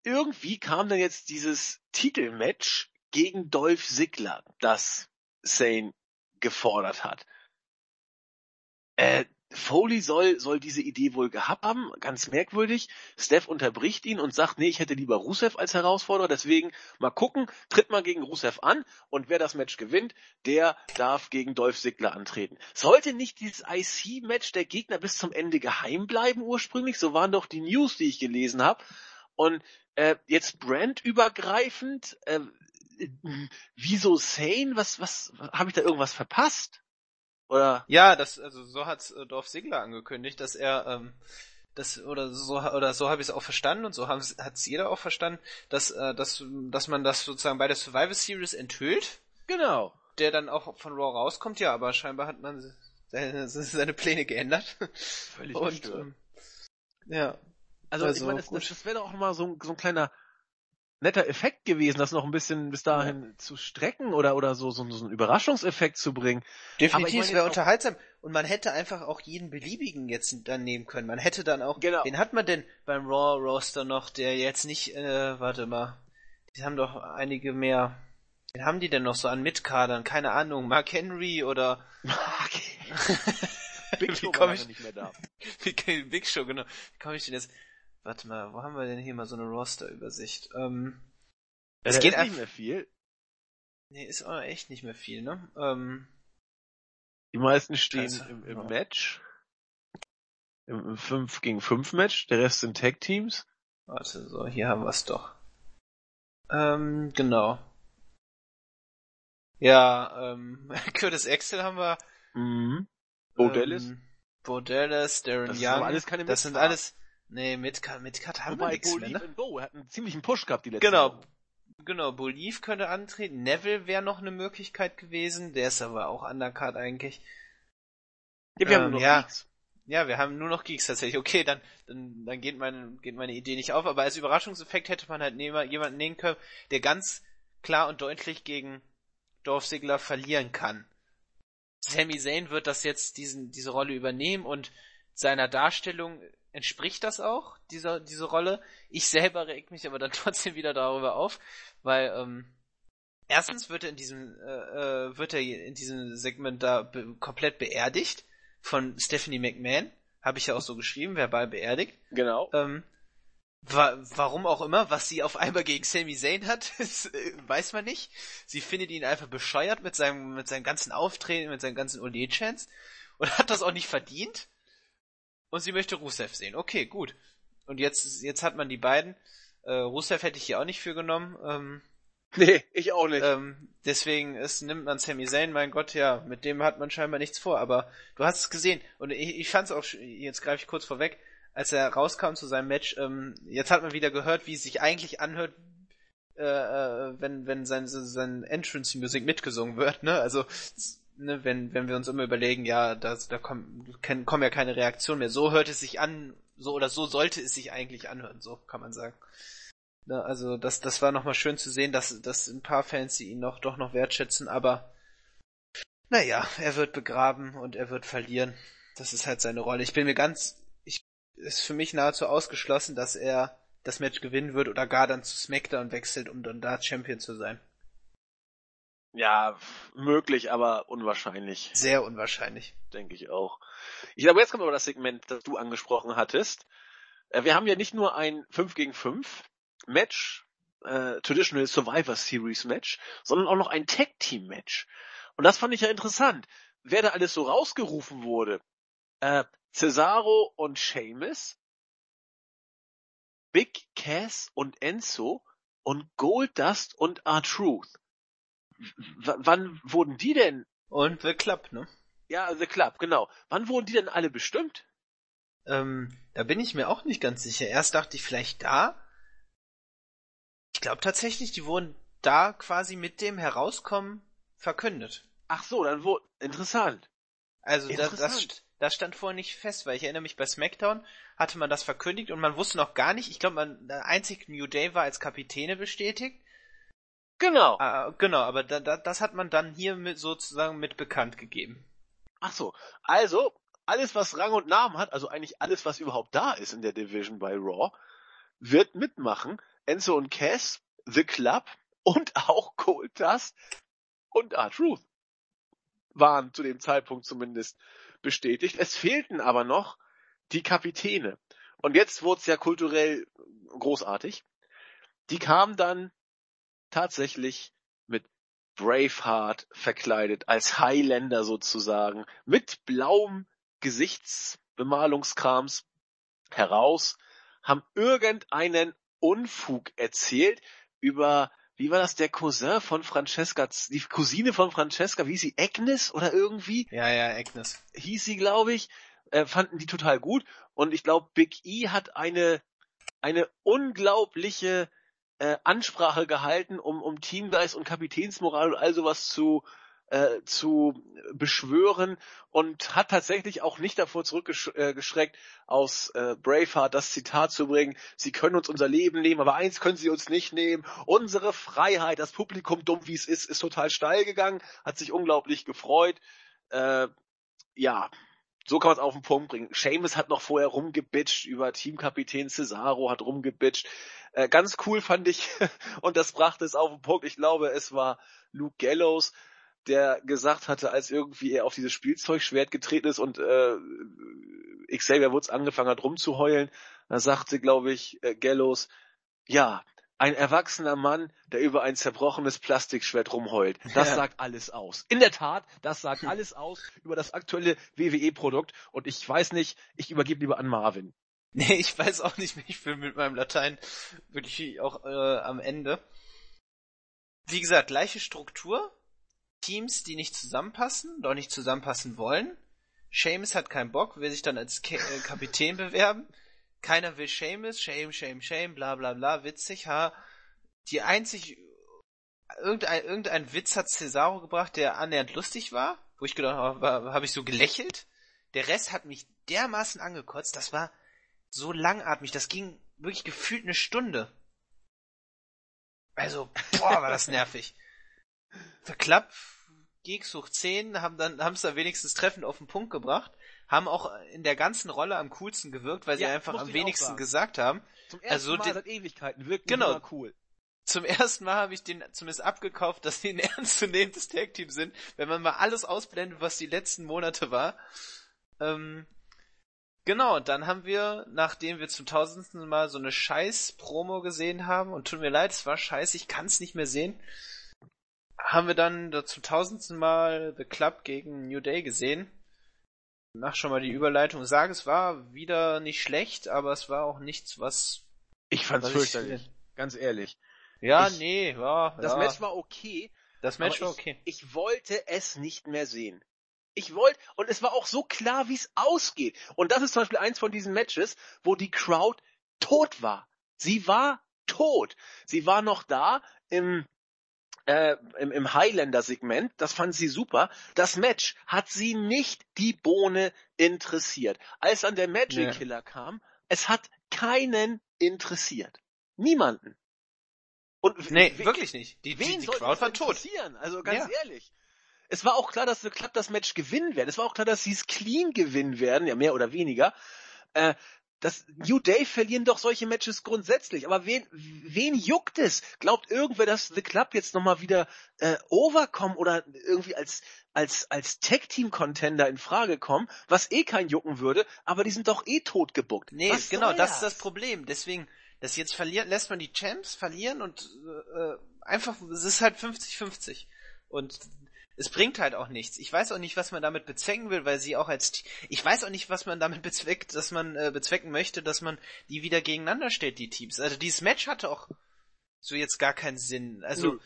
irgendwie kam dann jetzt dieses Titelmatch gegen Dolph Ziggler, das Sane gefordert hat. Äh, Foley soll, soll diese Idee wohl gehabt haben, ganz merkwürdig. Steph unterbricht ihn und sagt, nee, ich hätte lieber Rusev als Herausforderer, deswegen mal gucken, tritt mal gegen Rusev an und wer das Match gewinnt, der darf gegen Dolph Ziggler antreten. Sollte nicht dieses IC-Match der Gegner bis zum Ende geheim bleiben ursprünglich? So waren doch die News, die ich gelesen habe. Und äh, jetzt brandübergreifend, äh, wieso Sane? Was, was, habe ich da irgendwas verpasst? Oder? Ja, das, also so hat's äh, Dorf Sigler angekündigt, dass er, ähm, das, oder so, oder so habe ich es auch verstanden und so hat es jeder auch verstanden, dass, äh, dass, dass man das sozusagen bei der Survivor Series enthüllt. Genau. Der dann auch von Raw rauskommt, ja, aber scheinbar hat man seine, seine Pläne geändert. Völlig und, ähm, ja. Also, also ich meine, das, das, das wäre doch auch mal so, so ein kleiner netter Effekt gewesen, das noch ein bisschen bis dahin ja. zu strecken oder oder so, so, so einen Überraschungseffekt zu bringen. Definitiv, es wäre unterhaltsam und man hätte einfach auch jeden beliebigen jetzt dann nehmen können. Man hätte dann auch, genau. wen hat man denn beim Raw Roster noch, der jetzt nicht, äh, warte mal, die haben doch einige mehr. Wen haben die denn noch so an Mitkadern? Keine Ahnung, Mark Henry oder Mark Big Show war ich nicht mehr da. Big Show, genau. Wie komme ich denn jetzt? Warte mal, wo haben wir denn hier mal so eine Roster-Übersicht? Ähm, ja, es geht nicht mehr viel. Nee, ist auch echt nicht mehr viel, ne? Ähm, die meisten stehen im, im ja. Match. Im 5 gegen 5 Match, der Rest sind Tag Teams. Warte, so, hier haben wir es doch. Ähm, genau. Ja, ähm, Curtis Axel haben wir. Mhm. Bo ähm, Bo Dallas, Darren das Young. Alles keine das sind alles, Nee, Midcard, Midcard haben Wobei wir nichts mehr, ne? Bo hat einen ziemlichen Push gehabt die letzte Genau. Woche. Genau, Boliv könnte antreten. Neville wäre noch eine Möglichkeit gewesen. Der ist aber auch undercard eigentlich. Ja, wir ähm, haben nur noch ja. Geeks. Ja, wir haben nur noch Geeks tatsächlich. Okay, dann, dann, dann geht meine, geht meine Idee nicht auf. Aber als Überraschungseffekt hätte man halt nehmen, jemanden nehmen können, der ganz klar und deutlich gegen Dorf Ziggler verlieren kann. Sami Zayn wird das jetzt diesen, diese Rolle übernehmen und seiner Darstellung entspricht das auch, dieser, diese Rolle. Ich selber reg mich aber dann trotzdem wieder darüber auf, weil ähm, erstens wird er in diesem äh, äh, wird er in diesem Segment da be komplett beerdigt von Stephanie McMahon, habe ich ja auch so geschrieben, verbal beerdigt. Genau. Ähm, wa warum auch immer, was sie auf einmal gegen Sami Zayn hat, das, äh, weiß man nicht. Sie findet ihn einfach bescheuert mit seinem mit seinem ganzen Auftreten, mit seinen ganzen Ole-Chants und hat das auch nicht verdient und sie möchte Rusev sehen. Okay, gut. Und jetzt, jetzt hat man die beiden. Äh, Rusev hätte ich hier auch nicht für genommen. Ähm, nee, ich auch nicht. Ähm, deswegen ist, nimmt man Sami Zayn, mein Gott, ja, mit dem hat man scheinbar nichts vor. Aber du hast es gesehen. Und ich, ich fand es auch, jetzt greife ich kurz vorweg, als er rauskam zu seinem Match, ähm, jetzt hat man wieder gehört, wie es sich eigentlich anhört, äh, äh wenn, wenn sein, sein Entrance Music mitgesungen wird, ne? Also ne, wenn, wenn wir uns immer überlegen, ja, das, da kommen, kommen ja keine Reaktionen mehr. So hört es sich an, so oder so sollte es sich eigentlich anhören, so kann man sagen. Ne, also das, das war nochmal schön zu sehen, dass, dass ein paar Fans ihn noch doch noch wertschätzen, aber naja, er wird begraben und er wird verlieren. Das ist halt seine Rolle. Ich bin mir ganz, ich, ist für mich nahezu ausgeschlossen, dass er das Match gewinnen wird oder gar dann zu SmackDown wechselt, um dann da Champion zu sein. Ja, möglich, aber unwahrscheinlich. Sehr unwahrscheinlich. Denke ich auch. Ich glaube, jetzt kommt aber das Segment, das du angesprochen hattest. Äh, wir haben ja nicht nur ein 5 gegen 5 Match, äh, Traditional Survivor Series Match, sondern auch noch ein Tag Team Match. Und das fand ich ja interessant. Wer da alles so rausgerufen wurde. Äh, Cesaro und Sheamus, Big Cass und Enzo und Goldust und R-Truth wann wurden die denn? Und The Club, ne? Ja, The Club, genau. Wann wurden die denn alle bestimmt? Ähm, da bin ich mir auch nicht ganz sicher. Erst dachte ich vielleicht da. Ich glaube tatsächlich, die wurden da quasi mit dem Herauskommen verkündet. Ach so, dann wurde, interessant. Also interessant. Das, das, das stand vorher nicht fest, weil ich erinnere mich bei SmackDown hatte man das verkündigt und man wusste noch gar nicht, ich glaube, man, einzig New Day war als Kapitäne bestätigt Genau. Ah, genau, aber da, da, das hat man dann hier mit, sozusagen mit bekannt gegeben. Ach so, also alles, was Rang und Namen hat, also eigentlich alles, was überhaupt da ist in der Division bei Raw, wird mitmachen. Enzo und Cass, The Club und auch Cold Dust und R-Truth waren zu dem Zeitpunkt zumindest bestätigt. Es fehlten aber noch die Kapitäne. Und jetzt wurde es ja kulturell großartig. Die kamen dann tatsächlich mit Braveheart verkleidet, als Highlander sozusagen, mit blauem Gesichtsbemalungskrams heraus, haben irgendeinen Unfug erzählt über, wie war das, der Cousin von Francesca, die Cousine von Francesca, wie hieß sie, Agnes oder irgendwie? Ja, ja, Agnes. Hieß sie, glaube ich, äh, fanden die total gut und ich glaube, Big E hat eine, eine unglaubliche äh, Ansprache gehalten, um, um Teamgeist und Kapitänsmoral und all sowas zu äh, zu beschwören und hat tatsächlich auch nicht davor zurückgeschreckt, aus äh, Braveheart das Zitat zu bringen, sie können uns unser Leben nehmen, aber eins können sie uns nicht nehmen, unsere Freiheit, das Publikum, dumm wie es ist, ist total steil gegangen, hat sich unglaublich gefreut. Äh, ja, so kann man es auf den Punkt bringen. Seamus hat noch vorher rumgebitcht über Teamkapitän Cesaro, hat rumgebitcht. Äh, ganz cool fand ich, und das brachte es auf den Punkt, ich glaube, es war Luke Gallows, der gesagt hatte, als irgendwie er auf dieses Spielzeugschwert getreten ist und äh, Xavier Woods angefangen hat rumzuheulen, da sagte, glaube ich, äh, Gallows, ja, ein erwachsener Mann, der über ein zerbrochenes Plastikschwert rumheult. Das ja. sagt alles aus. In der Tat, das sagt alles aus über das aktuelle WWE-Produkt. Und ich weiß nicht, ich übergebe lieber an Marvin. Nee, ich weiß auch nicht, ich bin mit meinem Latein wirklich auch äh, am Ende. Wie gesagt, gleiche Struktur. Teams, die nicht zusammenpassen, doch nicht zusammenpassen wollen. Seamus hat keinen Bock, will sich dann als K äh, Kapitän bewerben. Keiner will Seamus, shame, shame, shame, bla bla bla, witzig, ha. Die einzig, irgendein, irgendein Witz hat Cesaro gebracht, der annähernd lustig war, wo ich gedacht habe, habe ich so gelächelt. Der Rest hat mich dermaßen angekotzt, das war so langatmig, das ging wirklich gefühlt eine Stunde. Also, boah, war das nervig. Verklapp, Geeks hoch 10, haben dann, haben es da wenigstens treffend auf den Punkt gebracht haben auch in der ganzen Rolle am coolsten gewirkt, weil sie ja, einfach am wenigsten gesagt haben. Zum ersten also, Mal seit Ewigkeiten wirken genau, cool. Zum ersten Mal habe ich den zumindest abgekauft, dass sie ein ernstzunehmendes Tag-Team sind, wenn man mal alles ausblendet, was die letzten Monate war. Ähm, genau, und dann haben wir, nachdem wir zum tausendsten Mal so eine Scheiß-Promo gesehen haben, und tut mir leid, es war scheiße, ich kann es nicht mehr sehen, haben wir dann zum tausendsten Mal The Club gegen New Day gesehen mach schon mal die Überleitung. Sag, es war wieder nicht schlecht, aber es war auch nichts, was. Ich fand's fürchterlich. Ganz ehrlich. Ja, ich, nee, war. Das ja. Match war okay. Das Match war okay. Ich, ich wollte es nicht mehr sehen. Ich wollte, und es war auch so klar, wie es ausgeht. Und das ist zum Beispiel eins von diesen Matches, wo die Crowd tot war. Sie war tot. Sie war noch da im äh, im, im Highlander-Segment, das fand sie super. Das Match hat sie nicht die Bohne interessiert. Als dann der Magic Killer ja. kam, es hat keinen interessiert. Niemanden. Und nee, wirklich nicht. Die, wen die, die Crowd war tot. Also ganz ja. ehrlich. Es war auch klar, dass The Club das Match gewinnen werden. Es war auch klar, dass sie es clean gewinnen werden, ja mehr oder weniger. Äh, das New Day verlieren doch solche Matches grundsätzlich. Aber wen, wen juckt es? Glaubt irgendwer, dass The Club jetzt nochmal wieder äh, overkommen oder irgendwie als als als Tag Team Contender in Frage kommen, was eh kein jucken würde, aber die sind doch eh tot gebuckt. Nee, was genau, das? das ist das Problem. Deswegen, das jetzt verliert, lässt man die Champs verlieren und äh, einfach, es ist halt 50-50. Und es bringt halt auch nichts. Ich weiß auch nicht, was man damit bezwecken will, weil sie auch als ich weiß auch nicht, was man damit bezweckt, dass man äh, bezwecken möchte, dass man die wieder gegeneinander stellt, die Teams. Also dieses Match hatte auch so jetzt gar keinen Sinn. Also mhm.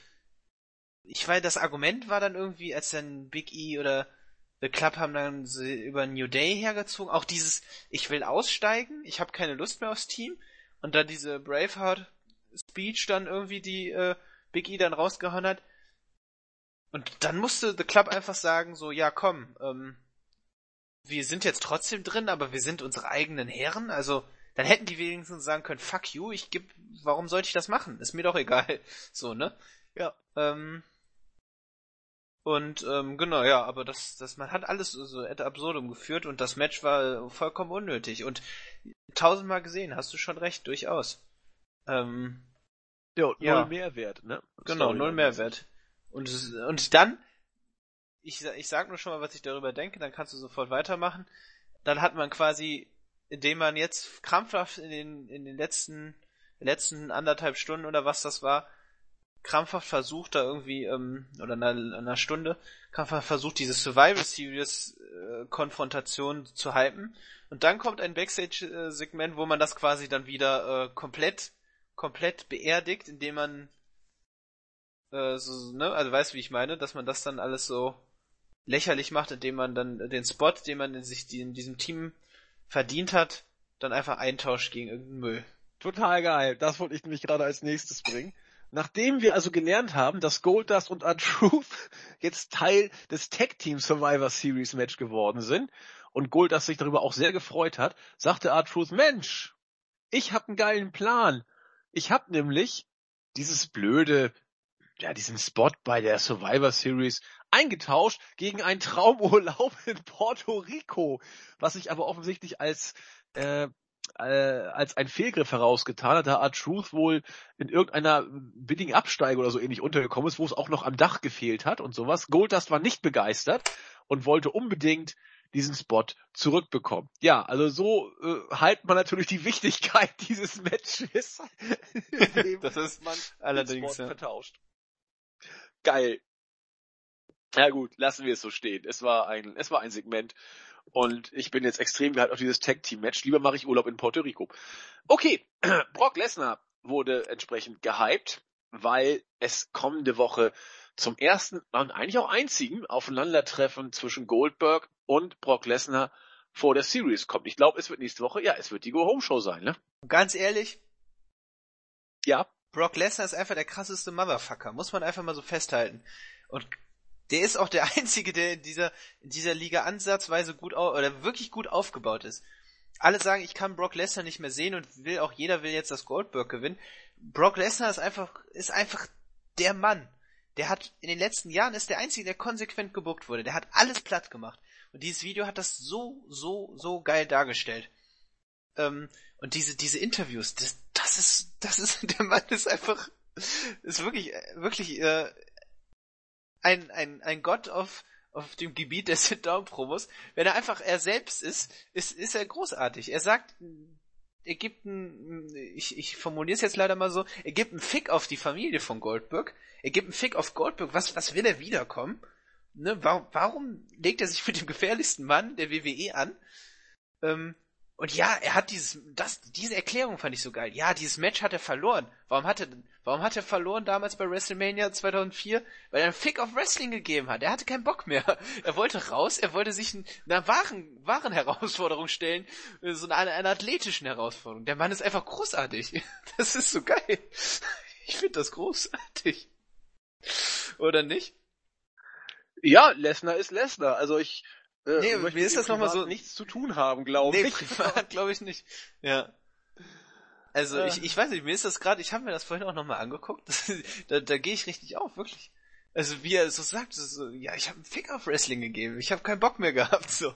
ich weiß, das Argument war dann irgendwie, als dann Big E oder The Club haben dann über New Day hergezogen, auch dieses ich will aussteigen, ich habe keine Lust mehr aufs Team und dann diese Braveheart Speech dann irgendwie die äh, Big E dann rausgehauen hat und dann musste The Club einfach sagen, so, ja komm, ähm, wir sind jetzt trotzdem drin, aber wir sind unsere eigenen Herren, also dann hätten die wenigstens sagen können, fuck you, ich geb, warum sollte ich das machen? Ist mir doch egal. So, ne? Ja. Ähm, und ähm, genau, ja, aber das, das, man hat alles so ad absurdum geführt und das Match war vollkommen unnötig. Und tausendmal gesehen, hast du schon recht, durchaus. Ähm, ja, null ja. Mehrwert, ne? Genau, null Mehrwert. Und, und dann, ich, ich sag nur schon mal, was ich darüber denke, dann kannst du sofort weitermachen. Dann hat man quasi, indem man jetzt krampfhaft in den, in den letzten, letzten anderthalb Stunden oder was das war, krampfhaft versucht, da irgendwie, ähm, oder in einer, einer Stunde, krampfhaft versucht, diese Survival Series äh, Konfrontation zu hypen. Und dann kommt ein Backstage-Segment, wo man das quasi dann wieder äh, komplett, komplett beerdigt, indem man äh, so, ne, also weißt du, wie ich meine, dass man das dann alles so lächerlich macht, indem man dann den Spot, den man in sich in diesem Team verdient hat, dann einfach eintauscht gegen irgendeinen Müll. Total geil. Das wollte ich nämlich gerade als nächstes bringen. Nachdem wir also gelernt haben, dass Goldust und R-Truth jetzt Teil des Tag Team Survivor Series Match geworden sind und Goldust sich darüber auch sehr gefreut hat, sagte R-Truth, Mensch, ich hab einen geilen Plan. Ich hab nämlich dieses blöde ja, diesen Spot bei der Survivor Series eingetauscht gegen einen Traumurlaub in Puerto Rico, was sich aber offensichtlich als äh, äh, als ein Fehlgriff herausgetan hat, da Art Truth wohl in irgendeiner billigen Absteige oder so ähnlich untergekommen ist, wo es auch noch am Dach gefehlt hat und sowas. Goldust war nicht begeistert und wollte unbedingt diesen Spot zurückbekommen. Ja, also so äh, halt man natürlich die Wichtigkeit dieses Matches, das ist man allerdings ja. vertauscht geil. Ja gut, lassen wir es so stehen. Es war ein, es war ein Segment. Und ich bin jetzt extrem gehalten auf dieses Tag-Team-Match. Lieber mache ich Urlaub in Puerto Rico. Okay, Brock Lesnar wurde entsprechend gehypt, weil es kommende Woche zum ersten und eigentlich auch einzigen Aufeinandertreffen zwischen Goldberg und Brock Lesnar vor der Series kommt. Ich glaube, es wird nächste Woche, ja, es wird die Go-Home-Show sein, ne? Ganz ehrlich? Ja. Brock Lesnar ist einfach der krasseste Motherfucker, muss man einfach mal so festhalten. Und der ist auch der einzige, der in dieser, in dieser Liga ansatzweise gut oder wirklich gut aufgebaut ist. Alle sagen, ich kann Brock Lesnar nicht mehr sehen und will auch jeder will jetzt das Goldberg gewinnen. Brock Lesnar ist einfach, ist einfach der Mann. Der hat in den letzten Jahren ist der einzige, der konsequent gebuckt wurde. Der hat alles platt gemacht. Und dieses Video hat das so, so, so geil dargestellt. Ähm, und diese, diese Interviews, das, das ist, das ist, der Mann ist einfach, ist wirklich, wirklich, äh, ein, ein, ein Gott auf, auf dem Gebiet der Sit-Down-Promos. Wenn er einfach er selbst ist, ist, ist er großartig. Er sagt, er gibt ein, ich, ich formuliere es jetzt leider mal so, er gibt einen Fick auf die Familie von Goldberg, er gibt einen Fick auf Goldberg, was, was will er wiederkommen? Ne, warum, warum legt er sich mit dem gefährlichsten Mann der WWE an? Ähm, und ja, er hat dieses, das, diese Erklärung fand ich so geil. Ja, dieses Match hat er verloren. Warum hat er, warum hat er verloren damals bei WrestleMania 2004? Weil er einen Fick auf Wrestling gegeben hat. Er hatte keinen Bock mehr. Er wollte raus, er wollte sich einer wahren, wahren Herausforderung stellen, so einer, einer athletischen Herausforderung. Der Mann ist einfach großartig. Das ist so geil. Ich finde das großartig. Oder nicht? Ja, Lesnar ist Lesnar. Also ich, äh, nee, mir ist das nochmal so nichts zu tun haben, glaube nee, ich. privat glaube ich nicht. Ja. Also äh. ich, ich weiß nicht, mir ist das gerade, ich habe mir das vorhin auch nochmal angeguckt, das, da, da gehe ich richtig auf, wirklich. Also wie er so sagt, so, ja, ich habe einen Fick auf Wrestling gegeben, ich habe keinen Bock mehr gehabt, so.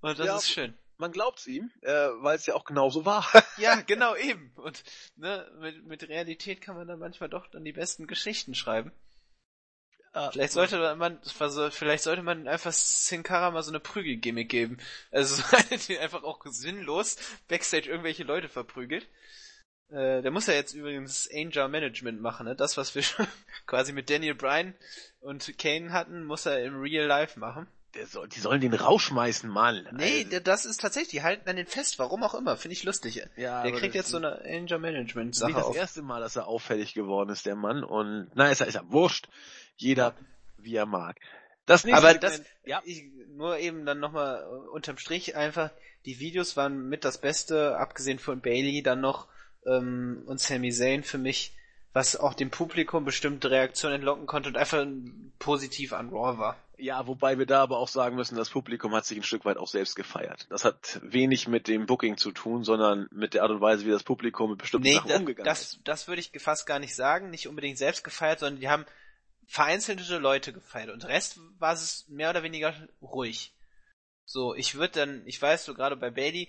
Und das Ja. ist schön. Man glaubt's ihm, äh, weil es ja auch genauso war. Ja, genau eben. Und ne, mit, mit Realität kann man dann manchmal doch dann die besten Geschichten schreiben. Vielleicht sollte man, also vielleicht sollte man einfach Sin Cara mal so eine Prügelgimmick geben. Also die einfach auch sinnlos Backstage irgendwelche Leute verprügelt. Äh, der muss ja jetzt übrigens Angel Management machen, ne? Das, was wir schon quasi mit Daniel Bryan und Kane hatten, muss er im Real Life machen. Der soll, die sollen den rausschmeißen, Mann. Nee, Also, das ist tatsächlich, die halten an den fest, warum auch immer, finde ich lustig. ja, der kriegt das jetzt so eine Angel Management nicht Sache das auf. erste Mal, dass er auffällig geworden ist, der Mann. Und na, ist ja, ist ja wurscht. Jeder, wie er mag. Das nächste Aber das, ja, ich, nur eben dann nochmal äh, unterm Strich einfach, die Videos waren mit das Beste, abgesehen von Bailey, dann noch ähm, und Sami Zayn für mich, was auch dem Publikum bestimmte Reaktionen entlocken konnte und einfach positiv an Raw war. Ja, wobei wir da aber auch sagen müssen, das Publikum hat sich ein Stück weit auch selbst gefeiert. Das hat wenig mit dem Booking zu tun, sondern mit der Art und Weise, wie das Publikum mit bestimmten Nee, Sachen da, umgegangen ist. das, das würde ich fast gar nicht sagen, nicht unbedingt selbst gefeiert, sondern die haben vereinzelte Leute gefeiert und Rest war es mehr oder weniger ruhig. So, ich würde dann, ich weiß so gerade bei Bailey,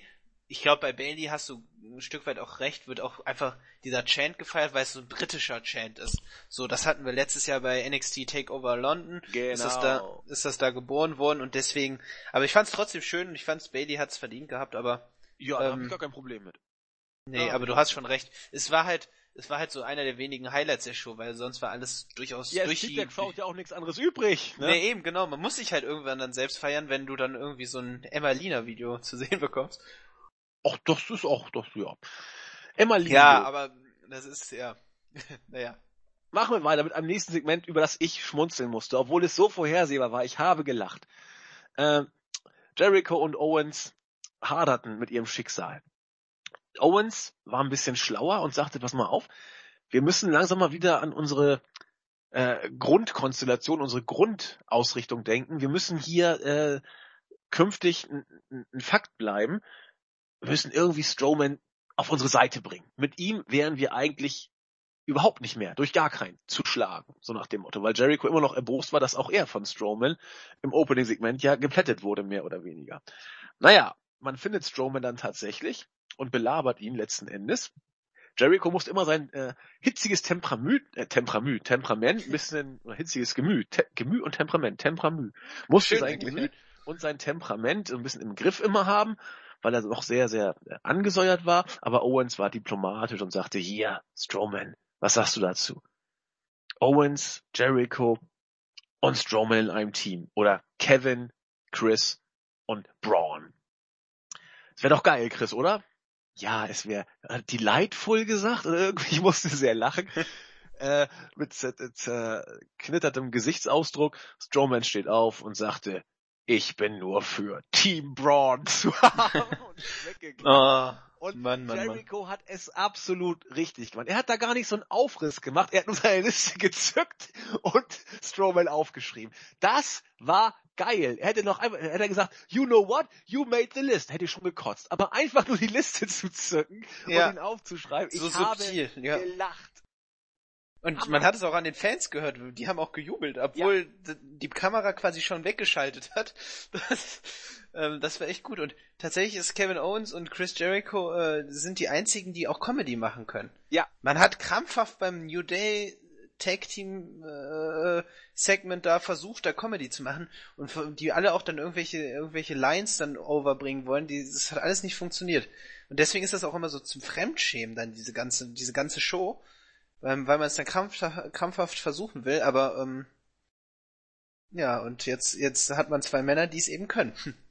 ich glaube bei Bailey hast du ein Stück weit auch recht, wird auch einfach dieser Chant gefeiert, weil es so ein britischer Chant ist. So, das hatten wir letztes Jahr bei NXT Takeover London. Ist das da, Genau. ist das da geboren worden und deswegen, aber ich fand es trotzdem schön und ich fand Bailey hat es verdient gehabt, aber Ja, da ähm, habe ich gar kein Problem mit. Nee, Ja. aber du hast schon recht. Es war halt, es war halt so einer der wenigen Highlights der Show, weil sonst war alles durchaus Ja, durch die... der Crowd ja auch nichts anderes übrig. Ne? Nee, eben, genau. Man muss sich halt irgendwann dann selbst feiern, wenn du dann irgendwie so ein Emmalina-Video zu sehen bekommst. Ach, das ist auch, das, ja. Emma Lino. Ja, aber das ist, ja, naja. Machen wir weiter mit einem nächsten Segment, über das ich schmunzeln musste, obwohl es so vorhersehbar war. Ich habe gelacht. Ähm, Jericho und Owens haderten mit ihrem Schicksal. Owens war ein bisschen schlauer und sagte, pass mal auf, wir müssen langsam mal wieder an unsere äh, Grundkonstellation, unsere Grundausrichtung denken. Wir müssen hier äh, künftig ein- ein Fakt bleiben. Wir müssen irgendwie Strowman auf unsere Seite bringen. Mit ihm wären wir eigentlich überhaupt nicht mehr, durch gar keinen, zu schlagen, so nach dem Motto, weil Jericho immer noch erbost war, dass auch er von Strowman im Opening-Segment ja geplättet wurde, mehr oder weniger. Naja, man findet Strowman dann tatsächlich und belabert ihn letzten Endes. Jericho muss immer sein äh, hitziges Temperamüt, äh, Temperamüt, Temperament, ein bisschen, hitziges Gemüt, Te Gemüt und Temperament, Temperamüt, musste Schön sein Gemüt und sein Temperament ein bisschen im Griff immer haben, weil er noch sehr, sehr äh, angesäuert war, aber Owens war diplomatisch und sagte, hier, Strowman, was sagst du dazu? Owens, Jericho und Strowman in einem Team. Oder Kevin, Chris und Braun. Das wäre doch geil, Chris, oder? Ja, es wäre hat die Lightful gesagt ich musste sehr lachen. äh, mit zerknittertem Gesichtsausdruck. Strowman steht auf und sagte, ich bin nur für Team Braun zu haben. und weggegangen. Oh, Und Mann, Mann, Mann. Jericho hat es absolut richtig gemacht. Er hat da gar nicht so einen Aufriss gemacht. Er hat nur seine Liste gezückt und Strowman aufgeschrieben. Das war geil. Er hätte noch einfach, er hätte gesagt, you know what? You made the list. Hätte ich schon gekotzt. Aber einfach nur die Liste zu zücken Ja. und ihn aufzuschreiben. So ich habe subtil, ja. gelacht. Und Hammer. man hat es auch an den Fans gehört, die haben auch gejubelt, obwohl d- die Kamera quasi schon weggeschaltet hat. Das, ähm, das war echt gut. Und tatsächlich ist Kevin Owens und Chris Jericho äh, sind die einzigen, die auch Comedy machen können. Ja. Man hat krampfhaft beim New Day Tag Team äh, Segment da versucht, da Comedy zu machen und die alle auch dann irgendwelche irgendwelche Lines dann overbringen wollen. Die, das hat alles nicht funktioniert. Und deswegen ist das auch immer so zum Fremdschämen dann diese ganze diese ganze Show ähm, weil man es dann krampfhaft, krampfhaft versuchen will, aber ähm, ja, und jetzt, jetzt hat man zwei Männer, die es eben können.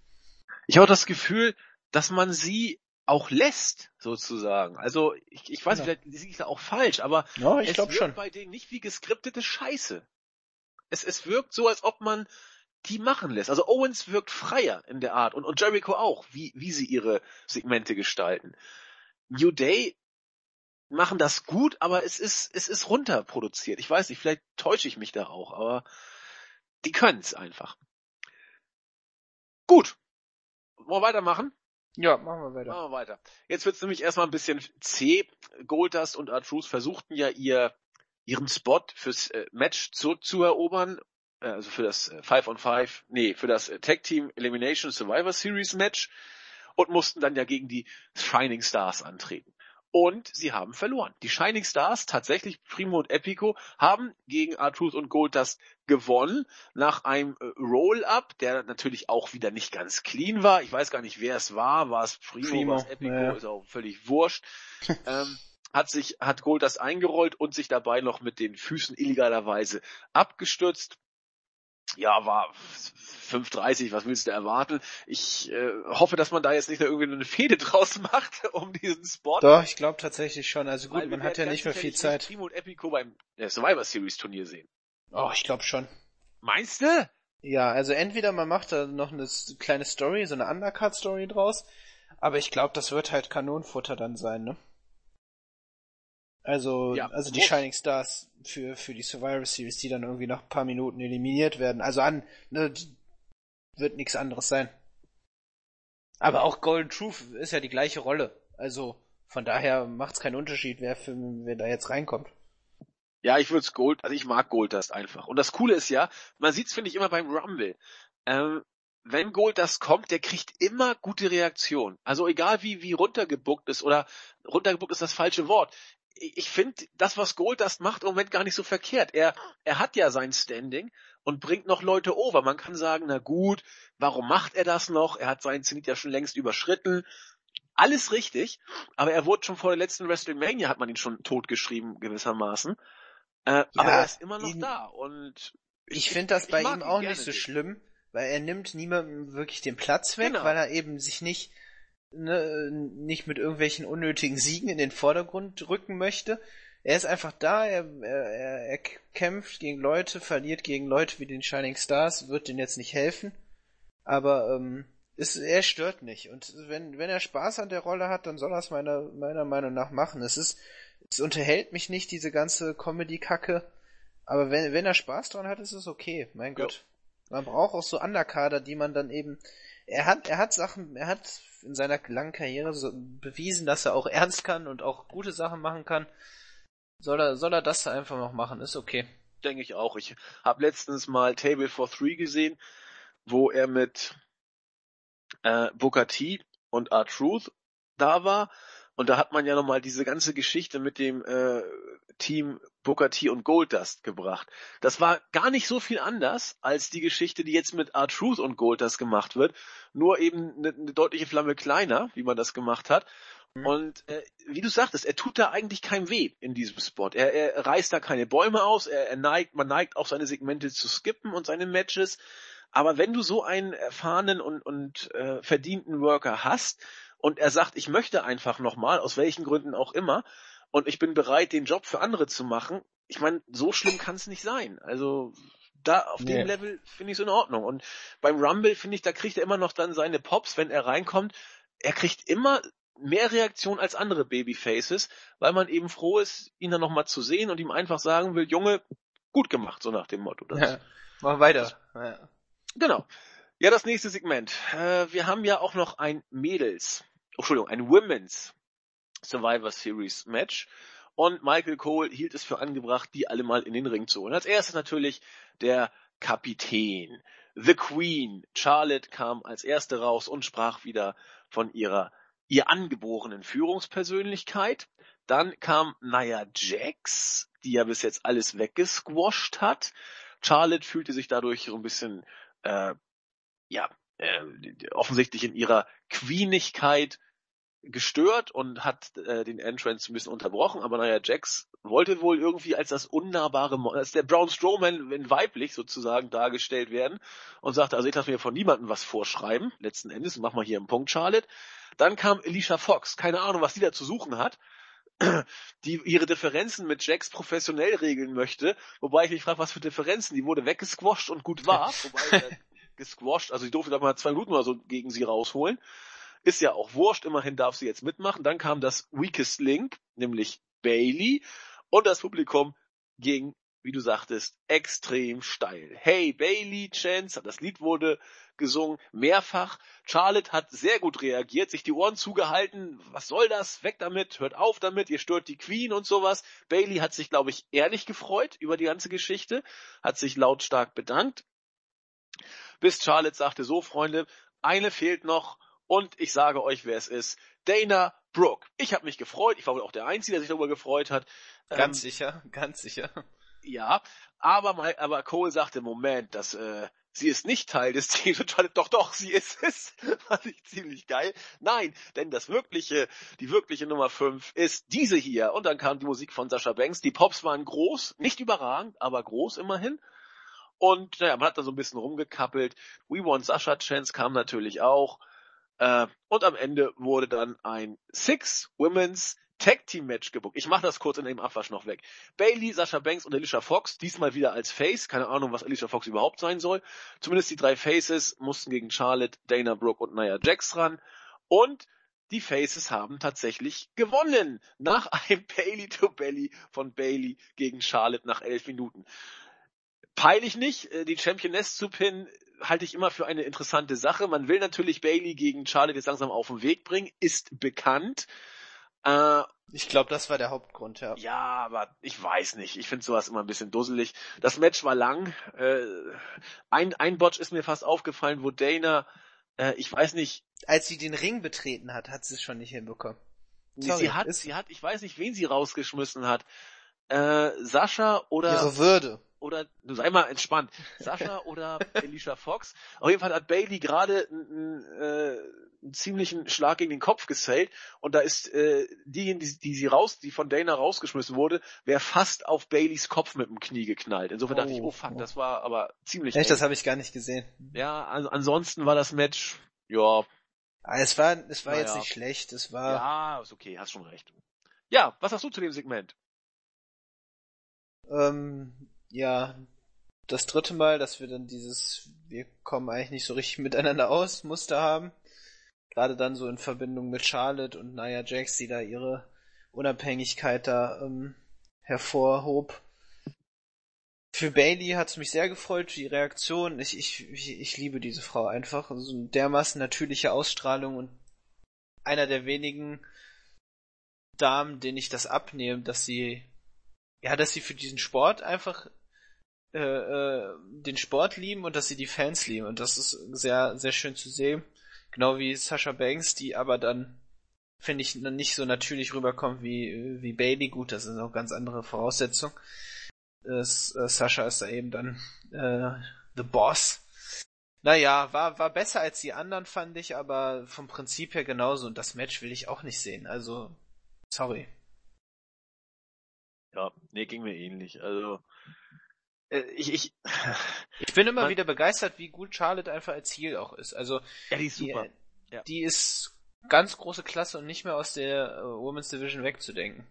Ich habe das Gefühl, dass man sie auch lässt, sozusagen. Also, ich, ich weiß, Ja. vielleicht liege ich da auch falsch, aber Ja, es wirkt bei denen nicht wie geskriptete Scheiße. Es, es wirkt so, als ob man die machen lässt. Also Owens wirkt freier in der Art und, und Jericho auch, wie, wie sie ihre Segmente gestalten. New Day machen das gut, aber es ist, es ist runterproduziert. Ich weiß nicht, vielleicht täusche ich mich da auch, aber die können's einfach. Gut. Wollen wir weitermachen? Ja, machen wir weiter. Machen wir weiter. Jetzt wird's nämlich erstmal ein bisschen zäh. Goldust und Artruse versuchten ja ihr ihren Spot fürs äh, Match zurückzuerobern, äh, also für das äh, Five on Five, nee, für das äh, Tag Team Elimination Survivor Series Match und mussten dann ja gegen die Shining Stars antreten. Und sie haben verloren. Die Shining Stars, tatsächlich Primo und Epico, haben gegen R-Truth und Gold das gewonnen nach einem äh, Roll-Up, der natürlich auch wieder nicht ganz clean war. Ich weiß gar nicht, wer es war. War es Primo, Primo war es Epico, ja. ist auch völlig wurscht. ähm, hat sich, hat Gold das eingerollt und sich dabei noch mit den Füßen illegalerweise abgestürzt ja, war 5,30, was willst du erwarten? Ich äh, hoffe, dass man da jetzt nicht noch irgendwie eine Fehde draus macht um diesen Spot. Doch, ich glaube tatsächlich schon. Also gut, man hat ja nicht mehr viel Zeit. Timo und Epico beim äh, Survivor Series Turnier sehen. Oh, ich glaube schon. Meinst du? Ja, also entweder man macht da noch eine kleine Story, so eine Undercard-Story draus, aber ich glaube, das wird halt Kanonenfutter dann sein, ne? Also, ja, also die. Shining Stars für, für die Survivor Series, die dann irgendwie nach ein paar Minuten eliminiert werden. Also an, ne, wird nichts anderes sein. Aber auch Golden Truth ist ja die gleiche Rolle. Also von daher macht es keinen Unterschied, wer, für, wer da jetzt reinkommt. Ja, ich würde Gold, also ich mag Goldust einfach. Und das Coole ist ja, man sieht's finde ich immer beim Rumble. Ähm, wenn Goldust kommt, der kriegt immer gute Reaktionen. Also egal wie, wie runtergebuckt ist oder runtergebuckt ist das falsche Wort ich finde, das, was Goldust macht, im Moment gar nicht so verkehrt. Er, er hat ja sein Standing und bringt noch Leute over. Man kann sagen, na gut, warum macht er das noch? Er hat seinen Zenit ja schon längst überschritten. Alles richtig, aber er wurde schon vor der letzten WrestleMania, hat man ihn schon totgeschrieben, gewissermaßen. Äh, ja, aber er ist immer noch ihn, da und ich, ich finde das bei ihm auch nicht so schlimm, weil er nimmt niemandem wirklich den Platz weg, genau. weil er eben sich nicht ne, nicht mit irgendwelchen unnötigen Siegen in den Vordergrund rücken möchte. Er ist einfach da, er, er, er kämpft gegen Leute, verliert gegen Leute wie den Shining Stars, wird denen jetzt nicht helfen. Aber ähm, ist, er stört nicht. Und wenn, wenn er Spaß an der Rolle hat, dann soll er es meiner, meiner Meinung nach machen. Es ist, es unterhält mich nicht, diese ganze Comedy-Kacke. Aber wenn, wenn er Spaß dran hat, ist es okay. Mein ja. Gott. Man braucht auch so Underkader, die man dann eben, er hat, er hat Sachen, er hat in seiner langen Karriere so bewiesen, dass er auch ernst kann und auch gute Sachen machen kann. Soll er, soll er das einfach noch machen, ist okay. Denke ich auch. Ich habe letztens mal Table for Three gesehen, wo er mit äh, Booker T und R-Truth da war. Und da hat man ja nochmal diese ganze Geschichte mit dem äh, Team Booker T und Goldust gebracht. Das war gar nicht so viel anders als die Geschichte, die jetzt mit R-Truth und Goldust gemacht wird, nur eben eine, eine, deutliche Flamme kleiner, wie man das gemacht hat. Mhm. Und äh, wie du sagtest, er tut da eigentlich kein weh in diesem Spot. Er, er reißt da keine Bäume aus, er, er neigt, man neigt auch seine Segmente zu skippen und seine Matches. Aber wenn du so einen erfahrenen und, und äh, verdienten Worker hast und er sagt, ich möchte einfach nochmal, aus welchen Gründen auch immer, und ich bin bereit, den Job für andere zu machen. Ich meine, so schlimm kann es nicht sein. Also da auf nee. dem Level finde ich es in Ordnung. Und beim Rumble finde ich, da kriegt er immer noch dann seine Pops, wenn er reinkommt. Er kriegt immer mehr Reaktion als andere Babyfaces, weil man eben froh ist, ihn dann nochmal zu sehen und ihm einfach sagen will, Junge, gut gemacht, so nach dem Motto. Das, ja, mach weiter. Ja. Genau. Ja, das nächste Segment. Äh, wir haben ja auch noch ein Mädels, oh, Entschuldigung, ein Women's Survivor Series Match. Und Michael Cole hielt es für angebracht, die alle mal in den Ring zu holen. Als erstes natürlich der Kapitän. The Queen. Charlotte kam als erste raus und sprach wieder von ihrer, ihr angeborenen Führungspersönlichkeit. Dann kam Nia Jax, die ja bis jetzt alles weggesquasht hat. Charlotte fühlte sich dadurch so ein bisschen, äh, ja, äh, offensichtlich in ihrer Queenigkeit gestört und hat äh, den Entrance ein bisschen unterbrochen, aber naja, Jax wollte wohl irgendwie als das unnahbare, als der Brown Strowman wenn weiblich sozusagen dargestellt werden und sagte, also ich lasse mir von niemandem was vorschreiben, letzten Endes, mach mal hier einen Punkt, Charlotte. Dann kam Alicia Fox, keine Ahnung, was die da zu suchen hat, die ihre Differenzen mit Jax professionell regeln möchte, wobei ich mich frage, was für Differenzen, die wurde weggesquasht und gut war, wobei äh, gesquasht, also ich durfte da mal zwei Minuten oder so gegen sie rausholen. Ist ja auch wurscht, immerhin darf sie jetzt mitmachen. Dann kam das Weakest Link, nämlich Bailey und das Publikum ging wie du sagtest, extrem steil. Hey Bailey, Chance, das Lied wurde gesungen, mehrfach. Charlotte hat sehr gut reagiert, sich die Ohren zugehalten. Was soll das? Weg damit, hört auf damit, ihr stört die Queen und sowas. Bailey hat sich, glaube ich, ehrlich gefreut über die ganze Geschichte, hat sich lautstark bedankt. Bis Charlotte sagte, so Freunde, eine fehlt noch und ich sage euch, wer es ist. Dana Brooke. Ich habe mich gefreut, ich war wohl auch der Einzige, der sich darüber gefreut hat. Ganz ähm, sicher, ganz sicher. Ja, aber, aber Cole sagte, Moment, das, äh, sie ist nicht Teil des Teams doch, doch, sie ist es. Fand ich ziemlich geil. Nein, denn das wirkliche, die wirkliche Nummer 5 ist diese hier. Und dann kam die Musik von Sascha Banks. Die Pops waren groß, nicht überragend, aber groß immerhin. Und naja, man hat da so ein bisschen rumgekappelt. We Want Sascha Chance kam natürlich auch. Äh, und am Ende wurde dann ein Six Women's Tag Team Match gebuckt. Ich mache das kurz in dem Abwasch noch weg. Bailey, Sasha Banks und Alicia Fox, diesmal wieder als Face. Keine Ahnung, was Alicia Fox überhaupt sein soll. Zumindest die drei Faces mussten gegen Charlotte, Dana Brooke und Nia Jax ran. Und die Faces haben tatsächlich gewonnen. Nach einem Bailey to Belly von Bailey gegen Charlotte nach elf Minuten. Peil ich nicht, äh, die Championess zu pinnen, halte ich immer für eine interessante Sache. Man will natürlich Bailey gegen Charlotte jetzt langsam auf den Weg bringen, ist bekannt. Äh, ich glaube, das war der Hauptgrund, ja. Ja, aber ich weiß nicht. Ich finde sowas immer ein bisschen dusselig. Das Match war lang. Äh, ein, ein Botch ist mir fast aufgefallen, wo Dana, äh, ich weiß nicht. Als sie den Ring betreten hat, hat sie es schon nicht hinbekommen. Sorry, sie hat, sie hat, ich weiß nicht, wen sie rausgeschmissen hat. Äh, Sascha oder. Ihre Würde oder, du sei mal entspannt, Sascha oder Alicia Fox. Auf jeden Fall hat Bailey gerade einen, äh, einen ziemlichen Schlag gegen den Kopf gesellt und da ist äh, diejenige, die, die sie raus, die von Dana rausgeschmissen wurde, wäre fast auf Baileys Kopf mit dem Knie geknallt. Insofern oh, dachte ich, oh, oh fuck, das war aber ziemlich. Echt, eng. das habe ich gar nicht gesehen. Ja, also ansonsten war das Match, ja. Ah, es war, es war naja. jetzt nicht schlecht, es war. Ja, ist okay, hast schon recht. Ja, was hast du zu dem Segment? Ähm, ja, das dritte Mal, dass wir dann dieses, wir kommen eigentlich nicht so richtig miteinander aus, Muster haben. Gerade dann so in Verbindung mit Charlotte und Nia Jax, die da ihre Unabhängigkeit da ähm, hervorhob. Für Bailey hat es mich sehr gefreut, die Reaktion. Ich, ich, ich, liebe diese Frau einfach. So also dermaßen natürliche Ausstrahlung und einer der wenigen Damen, denen ich das abnehme, dass sie, ja, dass sie für diesen Sport einfach äh, äh, den Sport lieben und dass sie die Fans lieben. Und das ist sehr, sehr schön zu sehen. Genau wie Sasha Banks, die aber dann, finde ich, nicht so natürlich rüberkommt wie, wie Bailey. Gut, das ist auch ganz andere Voraussetzung. Äh, Sasha ist da eben dann äh, The Boss. Naja, war, war besser als die anderen, fand ich, aber vom Prinzip her genauso. Und das Match will ich auch nicht sehen. Also, sorry. Ja, nee, ging mir ähnlich. Also, ich, ich, ich bin immer man, wieder begeistert, wie gut Charlotte einfach als Ziel auch ist. Also, ja, die ist super. Die, ja. die ist ganz große Klasse und nicht mehr aus der uh, Women's Division wegzudenken.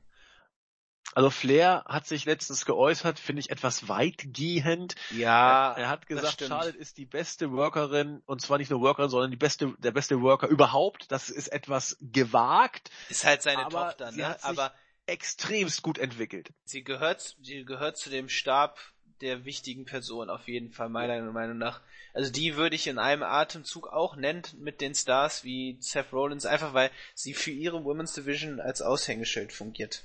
Also Flair hat sich letztens geäußert, finde ich etwas weitgehend. Ja. Er, er hat gesagt, Charlotte ist die beste Workerin und zwar nicht nur Workerin, sondern die beste, der beste Worker überhaupt. Das ist etwas gewagt. Ist halt seine Tochter, ne? aber extremst gut entwickelt. Sie gehört, sie gehört zu dem Stab der wichtigen Person auf jeden Fall, meiner Meinung nach. Also die würde ich in einem Atemzug auch nennen mit den Stars wie Seth Rollins, einfach weil sie für ihre Women's Division als Aushängeschild fungiert.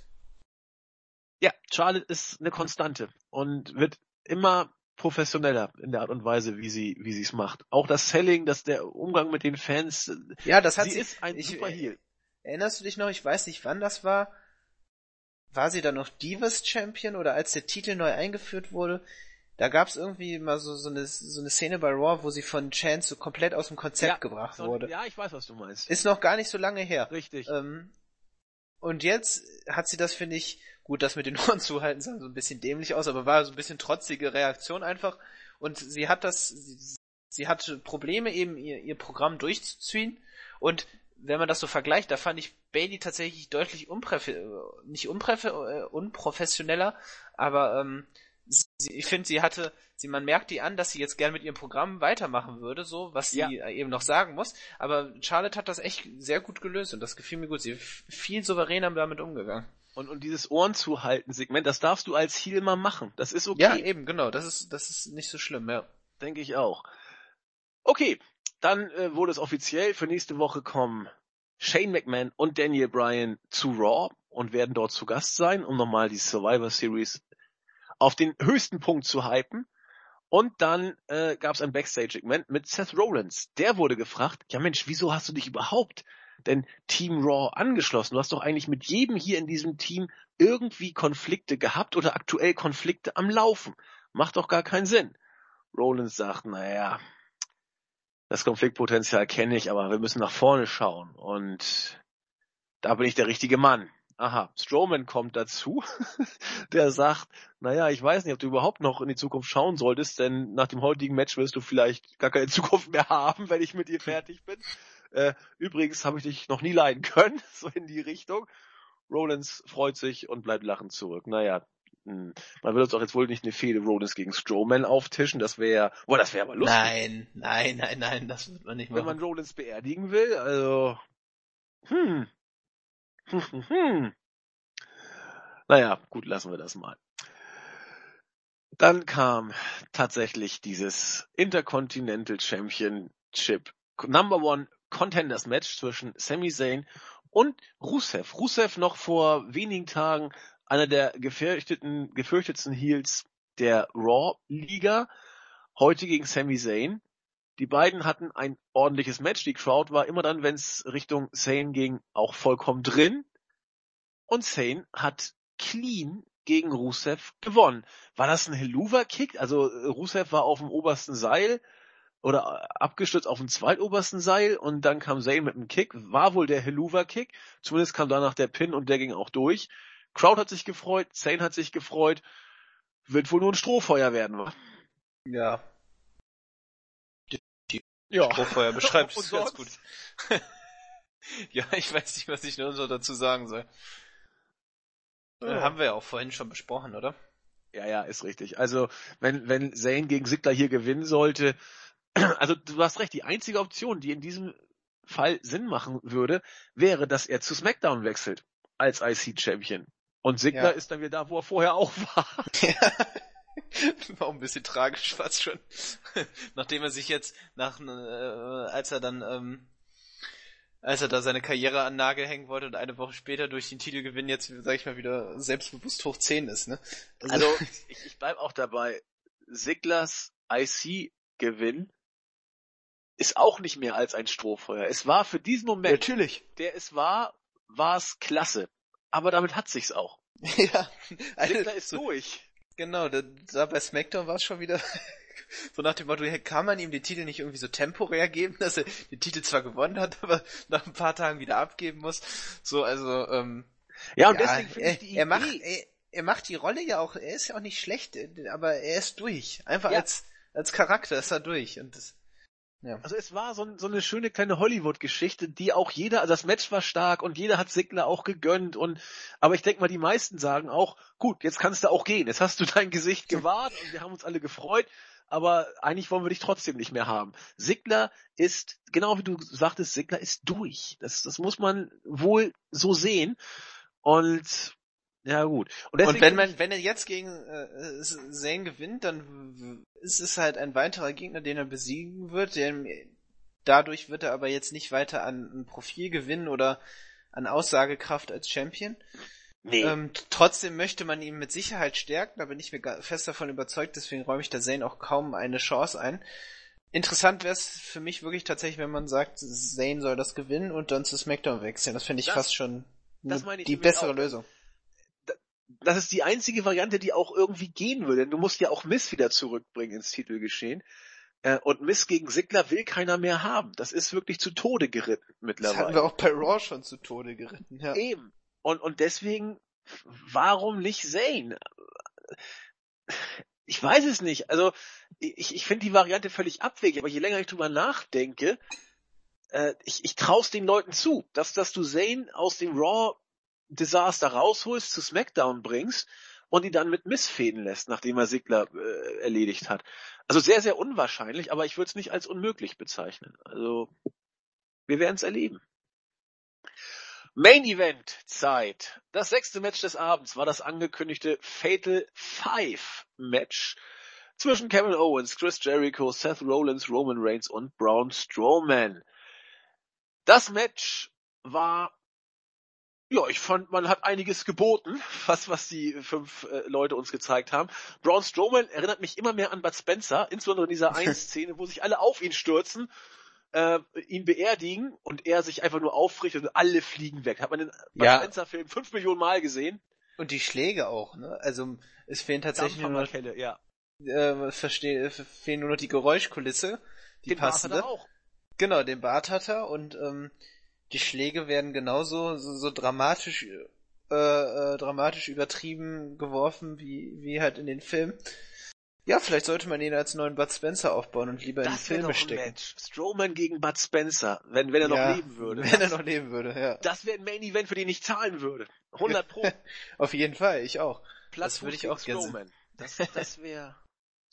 Ja, Charlotte ist eine Konstante und wird immer professioneller in der Art und Weise, wie sie wie sie es macht. Auch das Selling, dass der Umgang mit den Fans. Ja, das hat sie, sie ist ein ich, super Heel. Erinnerst du dich noch? Ich weiß nicht, wann das war war sie dann noch Divas Champion oder als der Titel neu eingeführt wurde, da gab es irgendwie mal so, so, eine, so eine Szene bei Raw, wo sie von Chance so komplett aus dem Konzept ja, gebracht so, wurde. Ja, ich weiß, was du meinst. Ist noch gar nicht so lange her. Richtig. Ähm, und jetzt hat sie das, finde ich, gut, das mit den Ohren zuhalten sah so ein bisschen dämlich aus, aber war so ein bisschen trotzige Reaktion einfach. Und sie hat das, sie, sie hatte Probleme eben, ihr, ihr Programm durchzuziehen. Und wenn man das so vergleicht, da fand ich Bailey tatsächlich deutlich unpräfe nicht unpräfe äh, unprofessioneller, aber ähm, sie, ich finde, sie hatte, sie, man merkt die an, dass sie jetzt gern mit ihrem Programm weitermachen würde, so, was sie ja. eben noch sagen muss. Aber Charlotte hat das echt sehr gut gelöst und das gefiel mir gut. Sie viel souveräner damit umgegangen. Und, und dieses Ohren zuhalten Segment, das darfst du als Heel mal machen. Das ist okay. Ja, eben, genau. Das ist, das ist nicht so schlimm, ja. Denke ich auch. Okay, dann äh, wurde es offiziell. Für nächste Woche kommen Shane McMahon und Daniel Bryan zu Raw und werden dort zu Gast sein, um nochmal die Survivor Series auf den höchsten Punkt zu hypen. Und dann äh, gab es ein Backstage-Segment mit Seth Rollins. Der wurde gefragt, ja Mensch, wieso hast du dich überhaupt denn Team Raw angeschlossen? Du hast doch eigentlich mit jedem hier in diesem Team irgendwie Konflikte gehabt oder aktuell Konflikte am Laufen. Macht doch gar keinen Sinn. Rollins sagt, naja, das Konfliktpotenzial kenne ich, aber wir müssen nach vorne schauen. Und da bin ich der richtige Mann. Aha, Strowman kommt dazu, der sagt, naja, ich weiß nicht, ob du überhaupt noch in die Zukunft schauen solltest, denn nach dem heutigen Match wirst du vielleicht gar keine Zukunft mehr haben, wenn ich mit dir fertig bin. Äh, übrigens habe ich dich noch nie leiden können, so in die Richtung. Rollins freut sich und bleibt lachend zurück. Naja, man will uns doch jetzt wohl nicht eine Fehde Rollins gegen Strowman auftischen, das wäre, boah, das wäre aber lustig. Nein, nein, nein, nein, das wird man nicht machen. Wenn man Rollins beerdigen will, also, hm, hm, hm, hm. Naja, gut, lassen wir das mal. Dann kam tatsächlich dieses Intercontinental Championship Number One Contenders Match zwischen Sami Zayn und Rusev. Rusev noch vor wenigen Tagen einer der gefürchteten, gefürchtetsten Heels der Raw Liga. Heute gegen Sami Zayn. Die beiden hatten ein ordentliches Match. Die Crowd war immer dann, wenn es Richtung Zayn ging, auch vollkommen drin. Und Zayn hat clean gegen Rusev gewonnen. War das ein Helluva-Kick? Also Rusev war auf dem obersten Seil oder abgestürzt auf dem zweitobersten Seil und dann kam Zayn mit einem Kick. War wohl der Helluva-Kick. Zumindest kam danach der Pin und der ging auch durch. Crowd hat sich gefreut, Zayn hat sich gefreut. Wird wohl nur ein Strohfeuer werden, wa? Ja, ja. Strohfeuer beschreibt es ganz gut. ja, ich weiß nicht, was ich nur so dazu sagen soll. Ja. Haben wir ja auch vorhin schon besprochen, oder? Ja, ja, ist richtig. Also, wenn, wenn Zane gegen Sigler hier gewinnen sollte, also du hast recht, die einzige Option, die in diesem Fall Sinn machen würde, wäre, dass er zu SmackDown wechselt als IC-Champion. Und Sigler ja. ist dann wieder da, wo er vorher auch war. Ja. War auch ein bisschen tragisch fast schon. Nachdem er sich jetzt nach, äh, als er dann, ähm, als er da seine Karriere an Nagel hängen wollte und eine Woche später durch den Titelgewinn jetzt, sag ich mal, wieder selbstbewusst hoch 10 ist, ne? Also, also ich, ich bleib auch dabei. Siglers IC-Gewinn ist auch nicht mehr als ein Strohfeuer. Es war für diesen Moment, Natürlich. der es war, war es klasse. Aber damit hat sich's auch. ja. Also, Sigler ist durch. Genau, da, da bei SmackDown war es schon wieder so nach dem Motto, kann man ihm den Titel nicht irgendwie so temporär geben, dass er den Titel zwar gewonnen hat, aber nach ein paar Tagen wieder abgeben muss. So, also, ähm, ja, und ja, deswegen finde ich die er macht, er, er, macht die Rolle ja auch, er ist ja auch nicht schlecht, aber er ist durch. Einfach ja. als, als Charakter ist er durch und das, ja. Also es war so, so eine schöne kleine Hollywood-Geschichte, die auch jeder, also das Match war stark und jeder hat Sigler auch gegönnt und aber ich denke mal, die meisten sagen auch, gut, jetzt kannst du auch gehen, jetzt hast du dein Gesicht gewahrt und wir haben uns alle gefreut, aber eigentlich wollen wir dich trotzdem nicht mehr haben. Sigler ist, genau wie du sagtest, Sigler ist durch. Das, das muss man wohl so sehen und ja gut. Und, und wenn man, wenn er jetzt gegen äh, Zane gewinnt, dann ist es halt ein weiterer Gegner, den er besiegen wird. Den, dadurch wird er aber jetzt nicht weiter an, an Profil gewinnen oder an Aussagekraft als Champion. Nee. Ähm, trotzdem möchte man ihn mit Sicherheit stärken, da bin ich mir fest davon überzeugt, deswegen räume ich da Zane auch kaum eine Chance ein. Interessant wäre es für mich wirklich tatsächlich, wenn man sagt, Zane soll das gewinnen und dann zu SmackDown wechseln. Das finde ich das, fast schon die bessere auch. Lösung das ist die einzige Variante, die auch irgendwie gehen würde. Denn du musst ja auch Miss wieder zurückbringen ins Titelgeschehen. Äh, und Miss gegen Sigler will keiner mehr haben. Das ist wirklich zu Tode geritten mittlerweile. Das hatten wir auch bei Raw schon zu Tode geritten, ja. Eben. Und, und deswegen, warum nicht Zane? Ich weiß es nicht. Also, ich, ich finde die Variante völlig abwegig, aber je länger ich drüber nachdenke, äh, ich, ich traue den Leuten zu, dass, dass du Zane aus dem Raw Desaster rausholst, zu SmackDown bringst und ihn dann mit Missfäden lässt, nachdem er Sigler äh, erledigt hat. Also sehr, sehr unwahrscheinlich, aber ich würde es nicht als unmöglich bezeichnen. Also wir werden es erleben. Main Event Zeit. Das sechste Match des Abends war das angekündigte Fatal Five Match zwischen Kevin Owens, Chris Jericho, Seth Rollins, Roman Reigns und Braun Strowman. Das Match war ja, ich fand, man hat einiges geboten, was, was die fünf äh, Leute uns gezeigt haben. Braun Strowman erinnert mich immer mehr an Bud Spencer, insbesondere in dieser einen Szene, wo sich alle auf ihn stürzen, äh, ihn beerdigen und er sich einfach nur aufrichtet und alle fliegen weg. Hat man den Bud Ja. Spencer-Film fünf Millionen Mal gesehen? Und die Schläge auch, ne? Also es fehlen tatsächlich nur noch, Dampfermarkelle, ja. äh, verstehe, fehlen nur noch die Geräuschkulisse, die Den Bart hat passende. er auch. Genau, den Bart hat er und ähm, die Schläge werden genauso so, so dramatisch äh, äh, dramatisch übertrieben geworfen wie wie halt in den Filmen. Ja, vielleicht sollte man ihn als neuen Bud Spencer aufbauen und lieber in Das die wäre Filme doch ein stecken. Match. Strowman gegen Bud Spencer, wenn, wenn er Ja, noch leben würde. Wenn er noch leben würde, ja. Das wäre ein Main Event, für den ich zahlen würde. 100 Pro. Auf jeden Fall, ich auch. Platz Das würde ich auch gerne. Das, das wäre.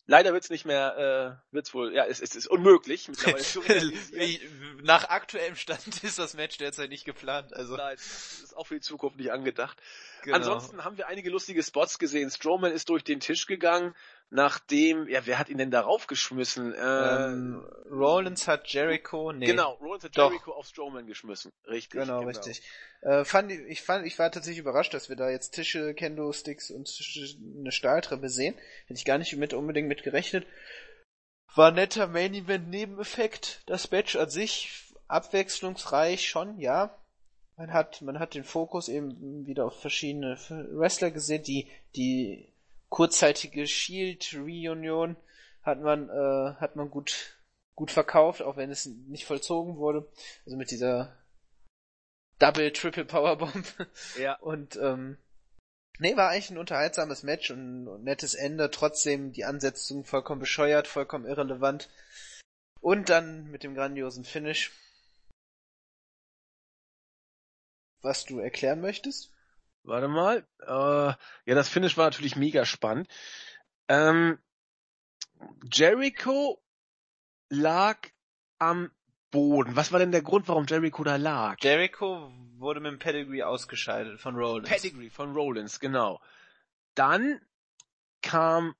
Leider wird's nicht mehr, äh, wird's wohl, ja, es, es ist unmöglich. Nach aktuellem Stand ist das Match derzeit nicht geplant, also. Nein, das ist auch für die Zukunft nicht angedacht. Genau. Ansonsten haben wir einige lustige Spots gesehen. Strowman ist durch den Tisch gegangen, nachdem, ja, wer hat ihn denn darauf geschmissen? Äh, ähm, Rollins hat Jericho, nee. Genau, Rollins hat Doch. Jericho auf Strowman geschmissen. Richtig. Genau, richtig. Äh, fand, ich- fand, ich war tatsächlich überrascht, dass wir da jetzt Tische, Kendo-Sticks und eine Stahltreppe sehen. Hätte ich gar nicht mit unbedingt mit gerechnet. War netter Main Event Nebeneffekt. Das Match an sich abwechslungsreich schon, ja. Man hat, man hat den Fokus eben wieder auf verschiedene Wrestler gesehen. Die, die kurzzeitige Shield Reunion hat man, äh, hat man gut, gut verkauft, auch wenn es nicht vollzogen wurde. Also mit dieser Double, Triple Powerbomb. Ja. Und ähm, nee, war eigentlich ein unterhaltsames Match und ein nettes Ende, trotzdem die Ansetzung vollkommen bescheuert, vollkommen irrelevant. Und dann mit dem grandiosen Finish. Was du erklären möchtest? Warte mal. Äh, ja, das Finish war natürlich mega spannend. Ähm, Jericho lag am Boden. Was war denn der Grund, warum Jericho da lag? Jericho wurde mit dem Pedigree ausgescheidet von Rollins. Pedigree von Rollins, genau. Dann kam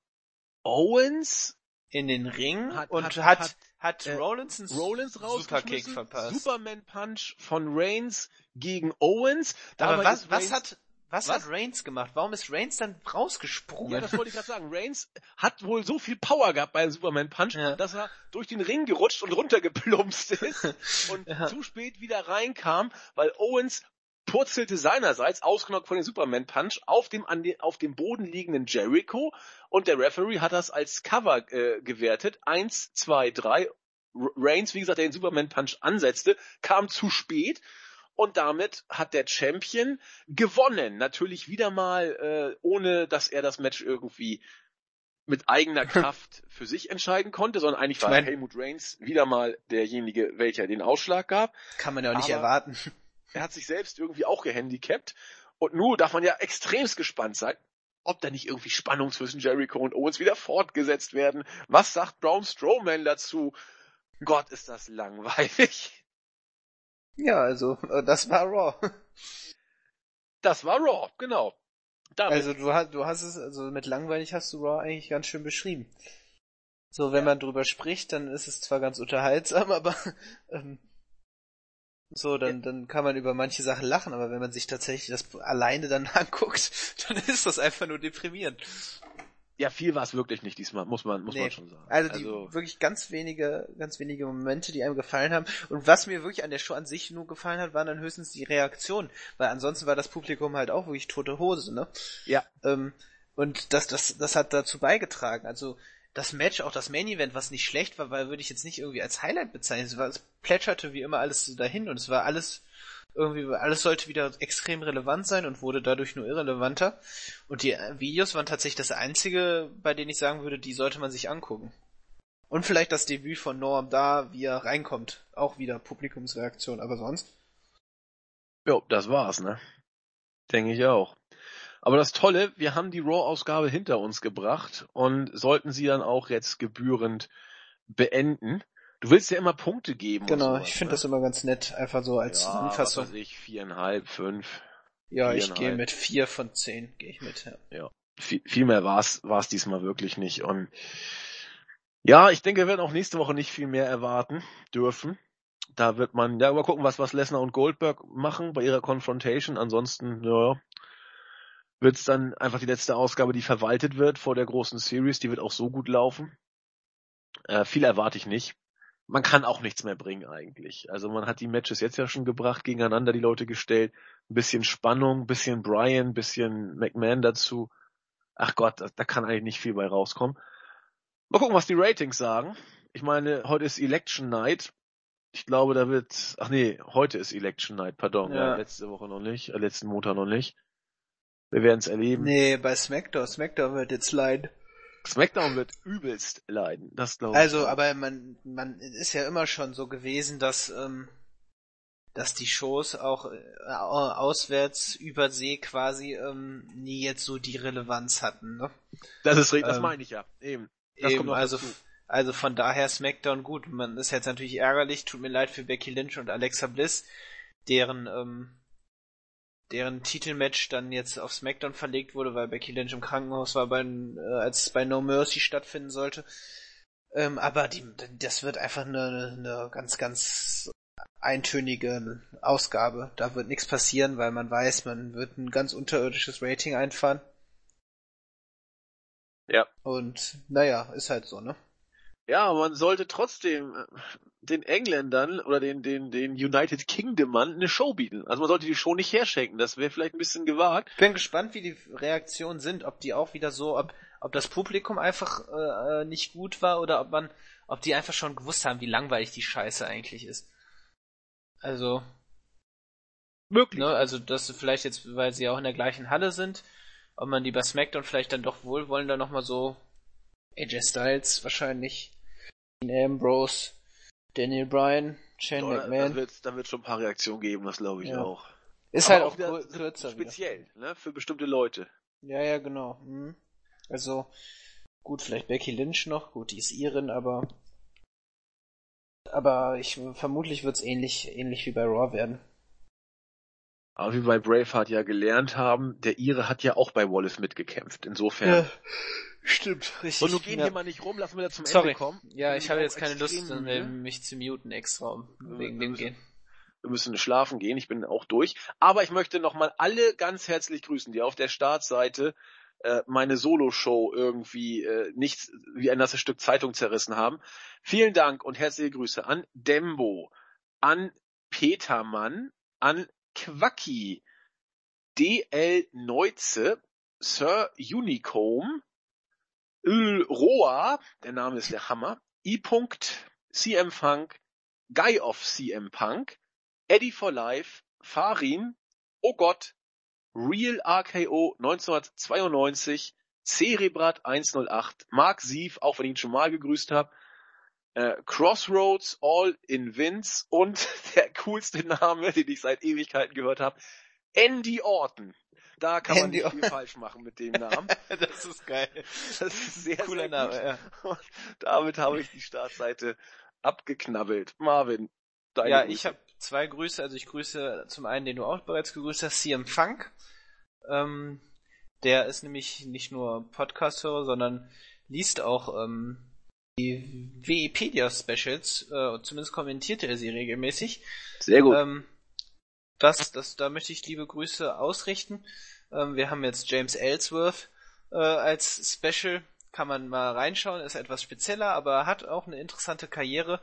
Owens, in den Ring Hat- und hat- hat, hat, hat, äh, Rollins einen Rollins Superkick verpasst. Superman Punch von Reigns gegen Owens. Aber was, was Reigns- hat, was, Was? hat Reigns gemacht? Warum ist Reigns dann rausgesprungen? Ja, das wollte ich gerade sagen. Reigns hat wohl so viel Power gehabt beim Superman Punch, Ja. dass er durch den Ring gerutscht und runtergeplumpst ist und Ja. zu spät wieder reinkam, weil Owens purzelte seinerseits, ausgenockt von dem Superman Punch, auf dem, an de, auf dem Boden liegenden Jericho und der Referee hat das als Cover äh, gewertet. Eins, zwei, drei. Reigns, wie gesagt, der den Superman Punch ansetzte, kam zu spät und damit hat der Champion gewonnen. Natürlich wieder mal, äh, ohne dass er das Match irgendwie mit eigener Kraft für sich entscheiden konnte, sondern eigentlich war Ich mein- Helmut Reigns wieder mal derjenige, welcher den Ausschlag gab. Kann man ja auch nicht erwarten. Er hat sich selbst irgendwie auch gehandicapt. Und nun darf man ja extremst gespannt sein, ob da nicht irgendwie Spannung zwischen Jericho und Owens wieder fortgesetzt werden. Was sagt Braun Strowman dazu? Gott, ist das langweilig. Ja, also, äh, das war Raw. Das war Raw, genau. Damit Also du hast, du hast es, also mit langweilig hast du Raw eigentlich ganz schön beschrieben. So, wenn man drüber spricht, dann ist es zwar ganz unterhaltsam, aber ähm, so, dann, dann kann man über manche Sachen lachen, aber wenn man sich tatsächlich das alleine dann anguckt, dann ist das einfach nur deprimierend. Ja, viel war es wirklich nicht diesmal, muss man, muss Nee. man schon sagen. Also die wirklich ganz wenige, ganz wenige Momente, die einem gefallen haben. Und was mir wirklich an der Show an sich nur gefallen hat, waren dann höchstens die Reaktionen, weil ansonsten war das Publikum halt auch wirklich tote Hose, ne? ja, Ähm, und das, das, das hat dazu beigetragen. Also das Match, auch das Main Event, was nicht schlecht war, weil würde ich jetzt nicht irgendwie als Highlight bezeichnen. Es, war, es plätscherte wie immer alles so dahin und es war alles irgendwie, alles sollte wieder extrem relevant sein und wurde dadurch nur irrelevanter. Und die Videos waren tatsächlich das einzige, bei denen ich sagen würde, die sollte man sich angucken. Und vielleicht das Debüt von Norm da, wie er reinkommt. Auch wieder Publikumsreaktion, aber sonst. jo, das war's, ne? Denke ich auch. Aber das Tolle, wir haben die Raw-Ausgabe hinter uns gebracht und sollten sie dann auch jetzt gebührend beenden. Du willst ja immer Punkte geben. Genau, sowas, ich finde ne? das immer ganz nett, einfach so als ja, Zusammenfassung. Was ich, viereinhalb, fünf. Ja, ich gehe mit vier von zehn, gehe ich mit, ja. ja. Viel, viel mehr war es diesmal wirklich nicht. Und ja, ich denke, wir werden auch nächste Woche nicht viel mehr erwarten dürfen. Da wird man, ja, mal gucken, was, was Lesnar und Goldberg machen bei ihrer Confrontation. Ansonsten, ja, wird es dann einfach die letzte Ausgabe, die verwaltet wird vor der großen Series. Die wird auch so gut laufen. Äh, viel erwarte ich nicht. Man kann auch nichts mehr bringen eigentlich. Also man hat die Matches jetzt ja schon gebracht, gegeneinander die Leute gestellt. Ein bisschen Spannung, ein bisschen Brian, ein bisschen McMahon dazu. Ach Gott, da, da kann eigentlich nicht viel bei rauskommen. Mal gucken, was die Ratings sagen. Ich meine, heute ist Election Night. Ich glaube, da wird, ach nee, heute ist Election Night, pardon. Ja. Ja, letzte Woche noch nicht, äh, letzten Montag noch nicht. Wir werden es erleben. Nee, bei SmackDown, SmackDown wird jetzt leiden. SmackDown wird übelst leiden, das glaube ich. Also, aber man, man ist ja immer schon so gewesen, dass, ähm, dass die Shows auch äh, auswärts über See quasi ähm, nie jetzt so die Relevanz hatten. Ne? Das ist richtig, das ähm, meine ich ja. Eben. Das eben, also, dazu. also von daher SmackDown gut. Man ist jetzt natürlich ärgerlich, tut mir leid für Becky Lynch und Alexa Bliss, deren ähm, deren Titelmatch dann jetzt auf SmackDown verlegt wurde, weil Becky Lynch im Krankenhaus war, bei, äh, als es bei No Mercy stattfinden sollte. Ähm, aber die, das wird einfach eine, eine ganz, ganz eintönige Ausgabe. Da wird nichts passieren, weil man weiß, man wird ein ganz unterirdisches Rating einfahren. Ja. Und naja, ist halt so, ne? Ja, man sollte trotzdem äh, den Engländern oder den, den, den United Kingdomern eine Show bieten. Also man sollte die Show nicht herschenken. Das wäre vielleicht ein bisschen gewagt. Ich bin gespannt, wie die Reaktionen sind. Ob die auch wieder so, ob, ob das Publikum einfach äh, äh, nicht gut war oder ob man, ob die einfach schon gewusst haben, wie langweilig die Scheiße eigentlich ist. Also. Möglich. Ne, also, dass vielleicht jetzt, weil sie auch in der gleichen Halle sind, ob man die bei SmackDown vielleicht dann doch wohlwollender nochmal so AJ Styles wahrscheinlich Dean Ambrose, Daniel Bryan, Shane Oder, McMahon. Da wird, da wird schon ein paar Reaktionen geben, das glaube ich ja. auch. Ist Aber halt auch, auch kürzer. Speziell, wieder. ne? Für bestimmte Leute. Ja, ja, genau. Mhm. Also, gut, vielleicht Becky Lynch noch, gut, die ist Irin, aber aber ich vermutlich wird es ähnlich, ähnlich wie bei Raw werden. Aber wie wir bei Braveheart ja gelernt haben, der Ire hat ja auch bei Wallace mitgekämpft. Insofern. Ja, stimmt, richtig. Und du gehen ja. hier mal nicht rum, lass mir da zum Sorry. Ende kommen. Ja, ich habe jetzt keine Lust, müde. mich zu muten extra, um wegen dem gehen. Wir müssen schlafen gehen, ich bin auch durch. Aber ich möchte nochmal alle ganz herzlich grüßen, die auf der Startseite äh, meine Solo-Show irgendwie äh, nicht wie ein nasses Stück Zeitung zerrissen haben. Vielen Dank und herzliche Grüße an Dembo, an Petermann, an Quacki, DL Neuze, Sir Unicomb, Roa, der Name ist der Hammer, I. CM Funk, Guy of CM Punk, Eddie for Life, Farin, Oh Gott, Real RKO 1992, Cerebrat 108, Mark Sief, auch wenn ich ihn schon mal gegrüßt habe, äh, Crossroads, All in Vince und der coolste Name, den ich seit Ewigkeiten gehört habe, Andy Orton. Da kann Andy man nicht viel falsch machen mit dem Namen. das ist geil. Das ist sehr, cooler sehr Name. Ja. Und damit habe ich die Startseite abgeknabbelt. Marvin, deine Ja, Grüße. ich habe zwei Grüße. Also ich grüße zum einen, den du auch bereits gegrüßt hast, CM Funk. Ähm, der ist nämlich nicht nur Podcast-Hörer, sondern liest auch ähm, die Wikipedia-Specials, äh, zumindest kommentiert er sie regelmäßig. Sehr gut. Ähm, das, das, da möchte ich liebe Grüße ausrichten. Ähm, wir haben jetzt James Ellsworth äh, als Special, kann man mal reinschauen, ist etwas spezieller, aber hat auch eine interessante Karriere.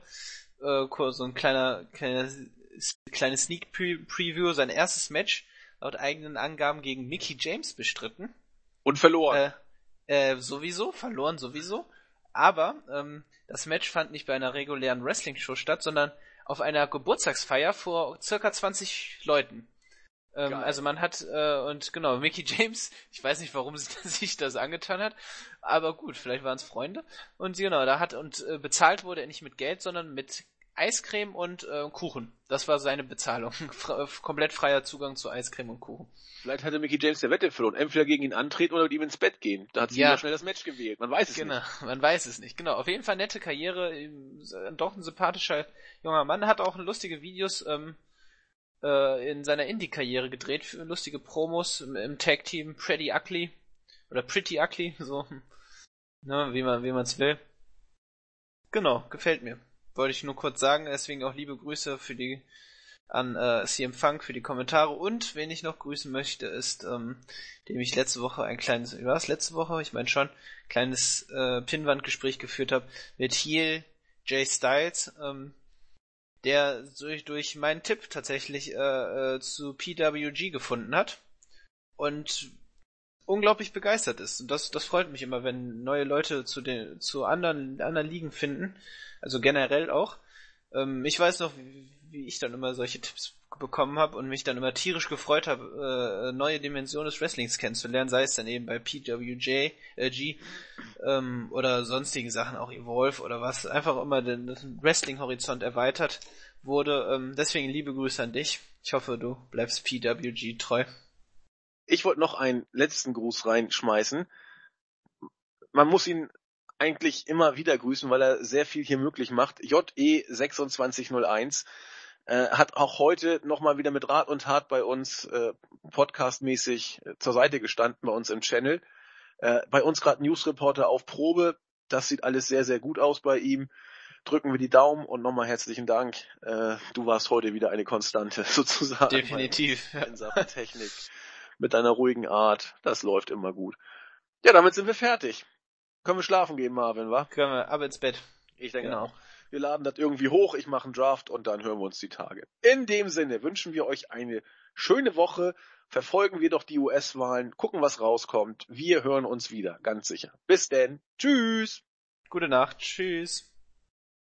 Äh, so ein kleiner, kleiner kleines Sneak Preview, sein erstes Match laut eigenen Angaben gegen Mickey James bestritten. Und verloren. Äh, äh, sowieso, verloren sowieso. Aber ähm, das Match fand nicht bei einer regulären Wrestling-Show statt, sondern auf einer Geburtstagsfeier vor circa 20 Leuten. Ähm, also man hat, äh, und genau, Mickey James, ich weiß nicht, warum sie sich das angetan hat, aber gut, vielleicht waren es Freunde. Und genau, da hat, und äh, bezahlt wurde er nicht mit Geld, sondern mit Eiscreme und äh, Kuchen. Das war seine Bezahlung. Fre komplett freier Zugang zu Eiscreme und Kuchen. Vielleicht hatte Mickey James der Wette verloren. Entweder gegen ihn antreten oder mit ihm ins Bett gehen. Da hat sie ja. schnell das Match gewählt. Man weiß es genau, nicht. Genau, man weiß es nicht. Genau, auf jeden Fall nette Karriere. Doch ein sympathischer junger Mann. Hat auch lustige Videos ähm, äh, in seiner Indie-Karriere gedreht. Für lustige Promos im, im Tag-Team Pretty Ugly. Oder Pretty Ugly, so. Ne, wie man wie man's will. Genau, gefällt mir. Wollte ich nur kurz sagen, deswegen auch liebe Grüße für die an äh, CM Funk für die Kommentare und wen ich noch grüßen möchte ist, ähm, dem ich letzte Woche ein kleines, war es letzte Woche? Ich meine schon, kleines äh, Pinwandgespräch geführt habe mit Heel Jay Styles, ähm, der durch, durch meinen Tipp tatsächlich äh, äh, zu PWG gefunden hat und unglaublich begeistert ist. Und das, das freut mich immer, wenn neue Leute zu den zu anderen anderen Ligen finden also generell auch. Ähm, ich weiß noch, wie, wie ich dann immer solche Tipps bekommen habe und mich dann immer tierisch gefreut habe, äh, neue Dimensionen des Wrestlings kennenzulernen, sei es dann eben bei PWJ, äh, G, ähm, oder sonstigen Sachen, auch Evolve oder was, einfach immer den, den Wrestling-Horizont erweitert wurde. Ähm, deswegen liebe Grüße an dich. Ich hoffe, du bleibst PWG treu. Ich wollte noch einen letzten Gruß reinschmeißen. Man muss ihn eigentlich immer wieder grüßen, weil er sehr viel hier möglich macht. JE2601 äh, hat auch heute nochmal wieder mit Rat und Tat bei uns äh, podcastmäßig äh, zur Seite gestanden, bei uns im Channel. Äh, bei uns gerade Newsreporter auf Probe. Das sieht alles sehr, sehr gut aus bei ihm. Drücken wir die Daumen und nochmal herzlichen Dank. Äh, du warst heute wieder eine Konstante sozusagen. Definitiv. In Sachen Technik. Mit deiner ruhigen Art. Das läuft immer gut. Ja, damit sind wir fertig. Können wir schlafen gehen, Marvin, wa? Können wir, ab ins Bett. Ich denke genau. auch. Wir laden das irgendwie hoch, ich mache einen Draft und dann hören wir uns die Tage. In dem Sinne wünschen wir euch eine schöne Woche. Verfolgen wir doch die US-Wahlen, gucken, was rauskommt. Wir hören uns wieder, ganz sicher. Bis denn. Tschüss. Gute Nacht. Tschüss.